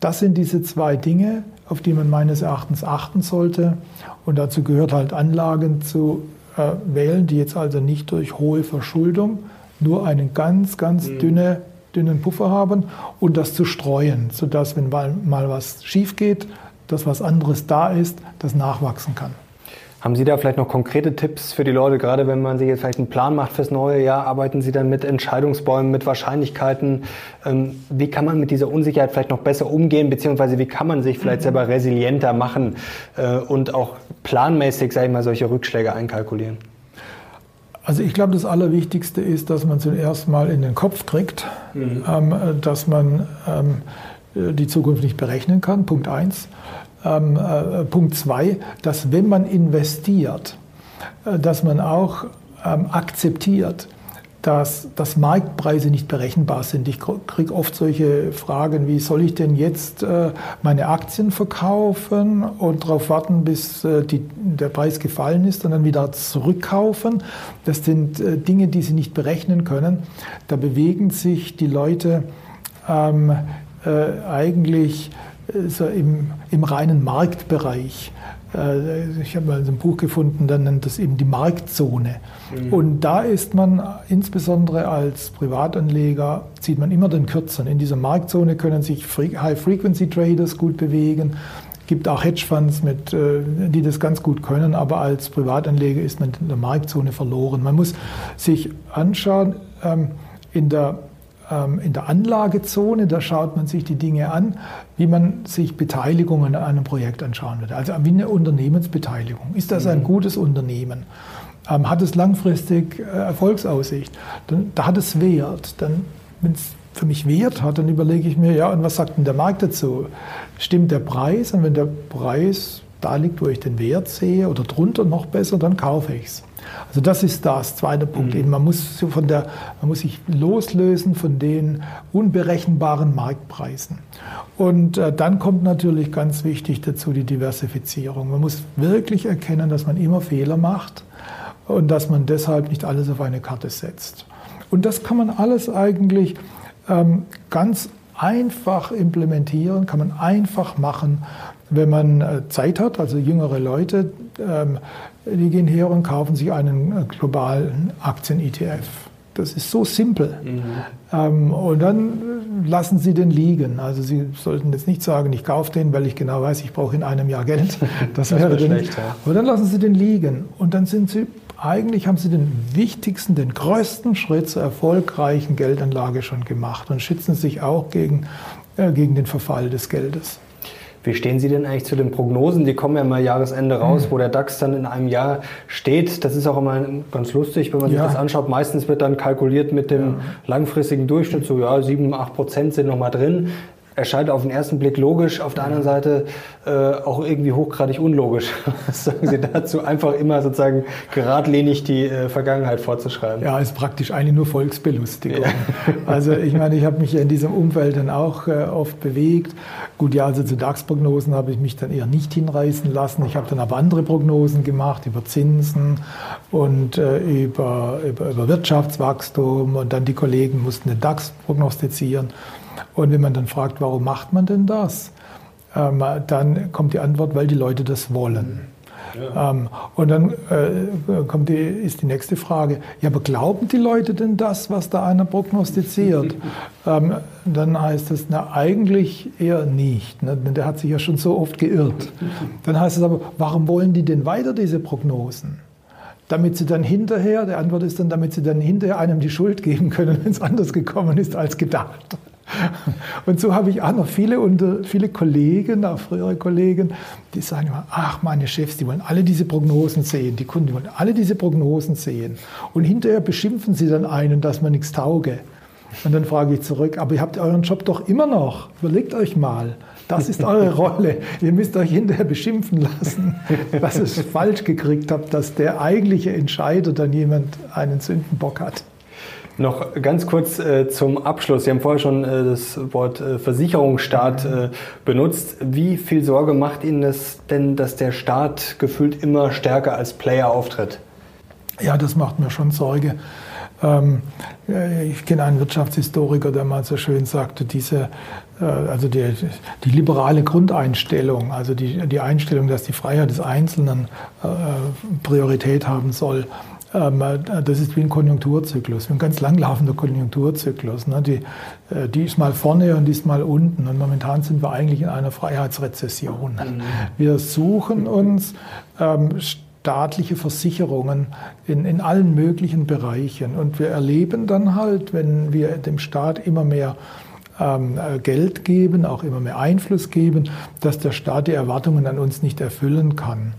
Das sind diese zwei Dinge, auf die man meines Erachtens achten sollte. Und dazu gehört halt Anlagen zu äh, wählen, die jetzt also nicht durch hohe Verschuldung nur einen ganz, ganz mhm. dünne, dünnen Puffer haben und das zu streuen, sodass, wenn mal, mal was schief geht, dass was anderes da ist, das nachwachsen kann. Haben Sie da vielleicht noch konkrete Tipps für die Leute, gerade wenn man sich jetzt vielleicht einen Plan macht fürs neue Jahr? Arbeiten Sie dann mit Entscheidungsbäumen, mit Wahrscheinlichkeiten? Ähm, wie kann man mit dieser Unsicherheit vielleicht noch besser umgehen, beziehungsweise wie kann man sich vielleicht selber resilienter machen äh, und auch planmäßig, sage ich mal, solche Rückschläge einkalkulieren? Also ich glaube, das Allerwichtigste ist, dass man zuerst mal in den Kopf kriegt, mhm. ähm, dass man ähm, die Zukunft nicht berechnen kann, Punkt eins. Ähm, äh, Punkt zwei, dass wenn man investiert, äh, dass man auch ähm, akzeptiert, dass, dass Marktpreise nicht berechenbar sind. Ich kriege oft solche Fragen wie, soll ich denn jetzt äh, meine Aktien verkaufen und darauf warten, bis äh, die, der Preis gefallen ist und dann wieder zurückkaufen? Das sind äh, Dinge, die Sie nicht berechnen können. Da bewegen sich die Leute ähm, äh, eigentlich so im, im reinen Marktbereich. Äh, ich habe mal ein Buch gefunden, dann nennt das eben die Marktzone. Mhm. Und da ist man insbesondere als Privatanleger, zieht man immer den Kürzeren. In dieser Marktzone können sich High-Frequency-Traders gut bewegen. Es gibt auch Hedgefonds, mit, äh, die das ganz gut können, aber als Privatanleger ist man in der Marktzone verloren. Man muss sich anschauen, ähm, in der in der Anlagezone, da schaut man sich die Dinge an, wie man sich Beteiligungen an einem Projekt anschauen würde. Also wie eine Unternehmensbeteiligung. Ist das ein mhm. gutes Unternehmen? Ähm, hat es langfristig äh, Erfolgsaussicht? Dann, da hat es Wert. Dann, wenn es für mich Wert hat, dann überlege ich mir, ja, und was sagt denn der Markt dazu? Stimmt der Preis? Und wenn der Preis da liegt, wo ich den Wert sehe, oder drunter noch besser, dann kaufe ich es. Also das ist das zweite Punkt. Mhm. Man, muss von der, man muss sich loslösen von den unberechenbaren Marktpreisen. Und äh, dann kommt natürlich ganz wichtig dazu die Diversifizierung. Man muss wirklich erkennen, dass man immer Fehler macht und dass man deshalb nicht alles auf eine Karte setzt. Und das kann man alles eigentlich ähm, ganz einfach implementieren, kann man einfach machen, wenn man äh, Zeit hat, also jüngere Leute, ähm, die gehen her und kaufen sich einen äh, globalen Aktien-ETF. Das ist so simpel. Mhm. Ähm, und dann lassen Sie den liegen. Also Sie sollten jetzt nicht sagen, ich kaufe den, weil ich genau weiß, ich brauche in einem Jahr Geld. Das, das wäre schlecht. Ja. Aber dann lassen Sie den liegen. Und dann sind Sie, eigentlich haben Sie den wichtigsten, den größten Schritt zur erfolgreichen Geldanlage schon gemacht und schützen sich auch gegen, äh, gegen den Verfall des Geldes. Wie stehen Sie denn eigentlich zu den Prognosen? Die kommen ja mal Jahresende raus, mhm. wo der DAX dann in einem Jahr steht. Das ist auch immer ganz lustig, wenn man ja. sich das anschaut. Meistens wird dann kalkuliert mit dem ja. langfristigen Durchschnitt, so ja, 7, 8 Prozent sind noch mal drin erscheint auf den ersten Blick logisch, auf der anderen Seite äh, auch irgendwie hochgradig unlogisch. Was sagen Sie dazu? Einfach immer sozusagen geradlinig die äh, Vergangenheit vorzuschreiben. Ja, ist praktisch eigentlich nur Volksbelustigung. Ja. Also ich meine, ich habe mich in diesem Umfeld dann auch äh, oft bewegt. Gut, ja, also zu DAX-Prognosen habe ich mich dann eher nicht hinreißen lassen. Ich habe dann aber andere Prognosen gemacht über Zinsen und äh, über, über, über Wirtschaftswachstum und dann die Kollegen mussten den DAX prognostizieren. Und wenn man dann fragt, warum macht man denn das? Ähm, dann kommt die Antwort, weil die Leute das wollen. Ja. Ähm, und dann äh, kommt die, ist die nächste Frage, ja, aber glauben die Leute denn das, was da einer prognostiziert? ähm, dann heißt es, na, eigentlich eher nicht, ne? denn der hat sich ja schon so oft geirrt. Dann heißt es aber, warum wollen die denn weiter diese Prognosen? damit sie dann hinterher, der Antwort ist dann, damit sie dann hinterher einem die Schuld geben können, wenn es anders gekommen ist als gedacht. Und so habe ich auch noch viele, unter, viele Kollegen, auch frühere Kollegen, die sagen immer, ach, meine Chefs, die wollen alle diese Prognosen sehen, die Kunden wollen alle diese Prognosen sehen. Und hinterher beschimpfen sie dann einen, dass man nichts tauge. Und dann frage ich zurück, aber ihr habt euren Job doch immer noch. Überlegt euch mal. Das ist eure Rolle. Ihr müsst euch hinterher beschimpfen lassen, dass ihr es falsch gekriegt habt, dass der eigentliche Entscheider dann jemand einen Sündenbock hat. Noch ganz kurz äh, zum Abschluss. Sie haben vorher schon äh, das Wort äh, Versicherungsstaat äh, benutzt. Wie viel Sorge macht Ihnen es denn, dass der Staat gefühlt immer stärker als Player auftritt? Ja, das macht mir schon Sorge. Ähm, äh, ich kenne einen Wirtschaftshistoriker, der mal so schön sagte, diese, äh, also die, die liberale Grundeinstellung, also die, die Einstellung, dass die Freiheit des Einzelnen Priorität haben soll, das ist wie ein Konjunkturzyklus, wie ein ganz langlaufender Konjunkturzyklus. Ne? Die, äh, die ist mal vorne und die ist mal unten. Und momentan sind wir eigentlich in einer Freiheitsrezession. Mhm. Wir suchen uns ähm, staatliche Versicherungen in, in allen möglichen Bereichen. Und wir erleben dann halt, wenn wir dem Staat immer mehr ähm, äh, Geld geben, auch immer mehr Einfluss geben, dass der Staat die Erwartungen an uns nicht erfüllen kann.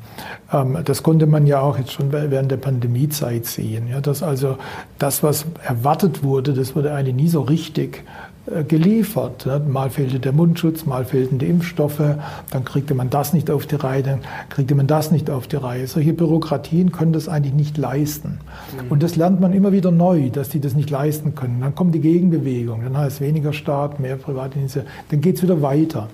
Ähm, das konnte man ja auch jetzt schon während der Pandemiezeit sehen. Dass also das, was erwartet wurde, das wurde eigentlich nie so richtig geliefert. Mal fehlte der Mundschutz, mal fehlten die Impfstoffe, dann kriegte man das nicht auf die Reihe, dann kriegte man das nicht auf die Reihe. Solche Bürokratien können das eigentlich nicht leisten. Mhm. Und das lernt man immer wieder neu, dass die das nicht leisten können. Dann kommt die Gegenbewegung, dann heißt es weniger Staat, mehr Privatinitiative, dann geht es wieder weiter.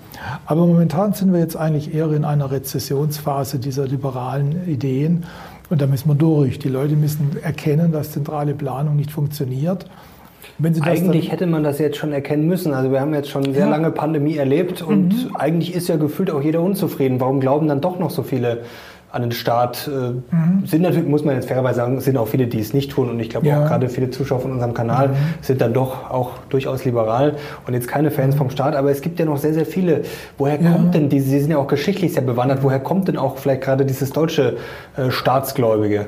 Aber momentan sind wir jetzt eigentlich eher in einer Rezessionsphase dieser liberalen Ideen. Und da müssen wir durch. Die Leute müssen erkennen, dass zentrale Planung nicht funktioniert. Eigentlich hätte man das jetzt schon erkennen müssen. Also wir haben jetzt schon sehr ja. lange Pandemie erlebt und mhm. eigentlich ist ja gefühlt auch jeder unzufrieden. Warum glauben dann doch noch so viele an den Staat. Äh, mhm. Sind natürlich, muss man jetzt fairerweise sagen, sind auch viele, die es nicht tun. Und ich glaube ja. auch gerade viele Zuschauer von unserem Kanal mhm. sind dann doch auch durchaus liberal und jetzt keine Fans mhm. vom Staat. Aber es gibt ja noch sehr, sehr viele. Woher ja. kommt denn diese, Sie sind ja auch geschichtlich sehr bewandert, woher kommt denn auch vielleicht gerade dieses deutsche äh, Staatsgläubige?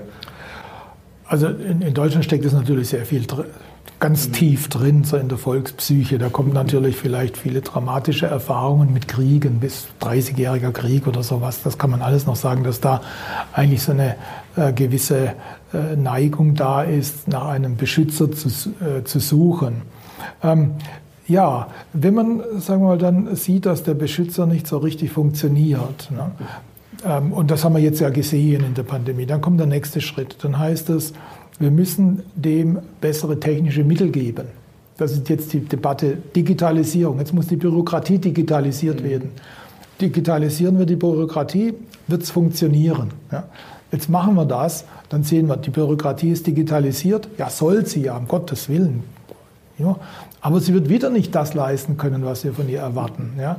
Also in, in Deutschland steckt es natürlich sehr viel drin ganz tief drin, so in der Volkspsyche. Da kommen natürlich vielleicht viele dramatische Erfahrungen mit Kriegen, bis 30-jähriger Krieg oder sowas. Das kann man alles noch sagen, dass da eigentlich so eine äh, gewisse äh, Neigung da ist, nach einem Beschützer zu, äh, zu suchen. Ähm, ja, wenn man, sagen wir mal, dann sieht, dass der Beschützer nicht so richtig funktioniert, ne? ähm, und das haben wir jetzt ja gesehen in der Pandemie, dann kommt der nächste Schritt. Dann heißt es, wir müssen dem bessere technische Mittel geben. Das ist jetzt die Debatte Digitalisierung. Jetzt muss die Bürokratie digitalisiert mhm. werden. Digitalisieren wir die Bürokratie, wird es funktionieren. Ja. Jetzt machen wir das, dann sehen wir, die Bürokratie ist digitalisiert. Ja, soll sie ja, um Gottes Willen. Ja, aber sie wird wieder nicht das leisten können, was wir von ihr erwarten. Ja?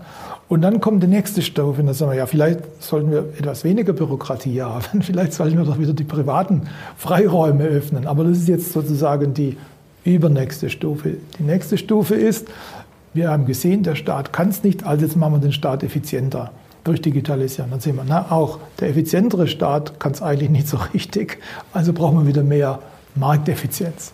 Und dann kommt die nächste Stufe, und dann sagen wir, ja, vielleicht sollten wir etwas weniger Bürokratie haben, vielleicht sollten wir doch wieder die privaten Freiräume öffnen. Aber das ist jetzt sozusagen die übernächste Stufe. Die nächste Stufe ist, wir haben gesehen, der Staat kann es nicht, also jetzt machen wir den Staat effizienter durch Digitalisierung. Dann sehen wir, na, auch der effizientere Staat kann es eigentlich nicht so richtig, also brauchen wir wieder mehr Markteffizienz.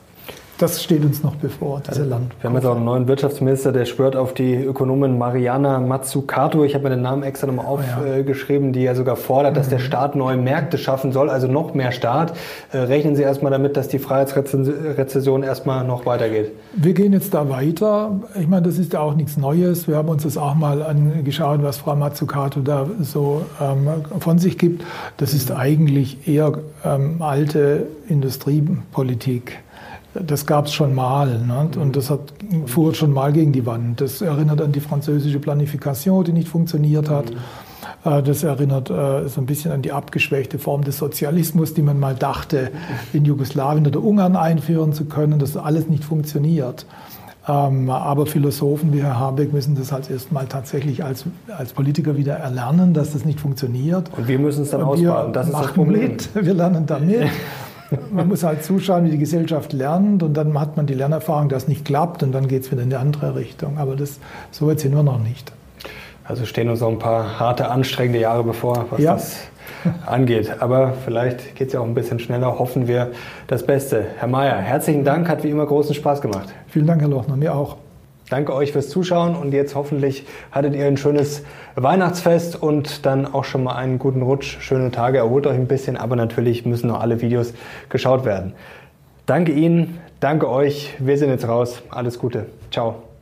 Das steht uns noch bevor, diese Land. Wir haben jetzt auch einen neuen Wirtschaftsminister, der schwört auf die Ökonomin Mariana Mazzucato. Ich habe mir den Namen extra nochmal aufgeschrieben, die ja sogar fordert, dass der Staat neue Märkte schaffen soll, also noch mehr Staat. Äh, rechnen Sie erstmal damit, dass die Freiheitsrezession erstmal noch weitergeht? Wir gehen jetzt da weiter. Ich meine, das ist ja auch nichts Neues. Wir haben uns das auch mal angeschaut, was Frau Mazzucato da so ähm, von sich gibt. Das ist eigentlich eher ähm, alte Industriepolitik. Das gab es schon mal ne? und das hat, fuhr schon mal gegen die Wand. Das erinnert an die französische Planifikation, die nicht funktioniert hat. Äh, das erinnert äh, so ein bisschen an die abgeschwächte Form des Sozialismus, die man mal dachte, in Jugoslawien oder Ungarn einführen zu können. Das alles nicht funktioniert. Ähm, aber Philosophen wie Herr Habeck müssen das halt erstmal tatsächlich als, als Politiker wieder erlernen, dass das nicht funktioniert. Und wir müssen es dann ausbaden. Das ist das Problem. Mit. Wir lernen damit. man muss halt zuschauen, wie die Gesellschaft lernt und dann hat man die Lernerfahrung, dass es nicht klappt und dann geht es wieder in die andere Richtung. Aber das, so weit sind wir noch nicht. Also stehen uns noch ein paar harte, anstrengende Jahre bevor, was ja. das angeht. Aber vielleicht geht es ja auch ein bisschen schneller. Hoffen wir das Beste. Herr Mayer, herzlichen Dank, hat wie immer großen Spaß gemacht. Vielen Dank, Herr Lochner, mir auch. Danke euch fürs Zuschauen und jetzt hoffentlich hattet ihr ein schönes Weihnachtsfest und dann auch schon mal einen guten Rutsch, schöne Tage, erholt euch ein bisschen, aber natürlich müssen noch alle Videos geschaut werden. Danke Ihnen, danke euch, wir sind jetzt raus, alles Gute, ciao.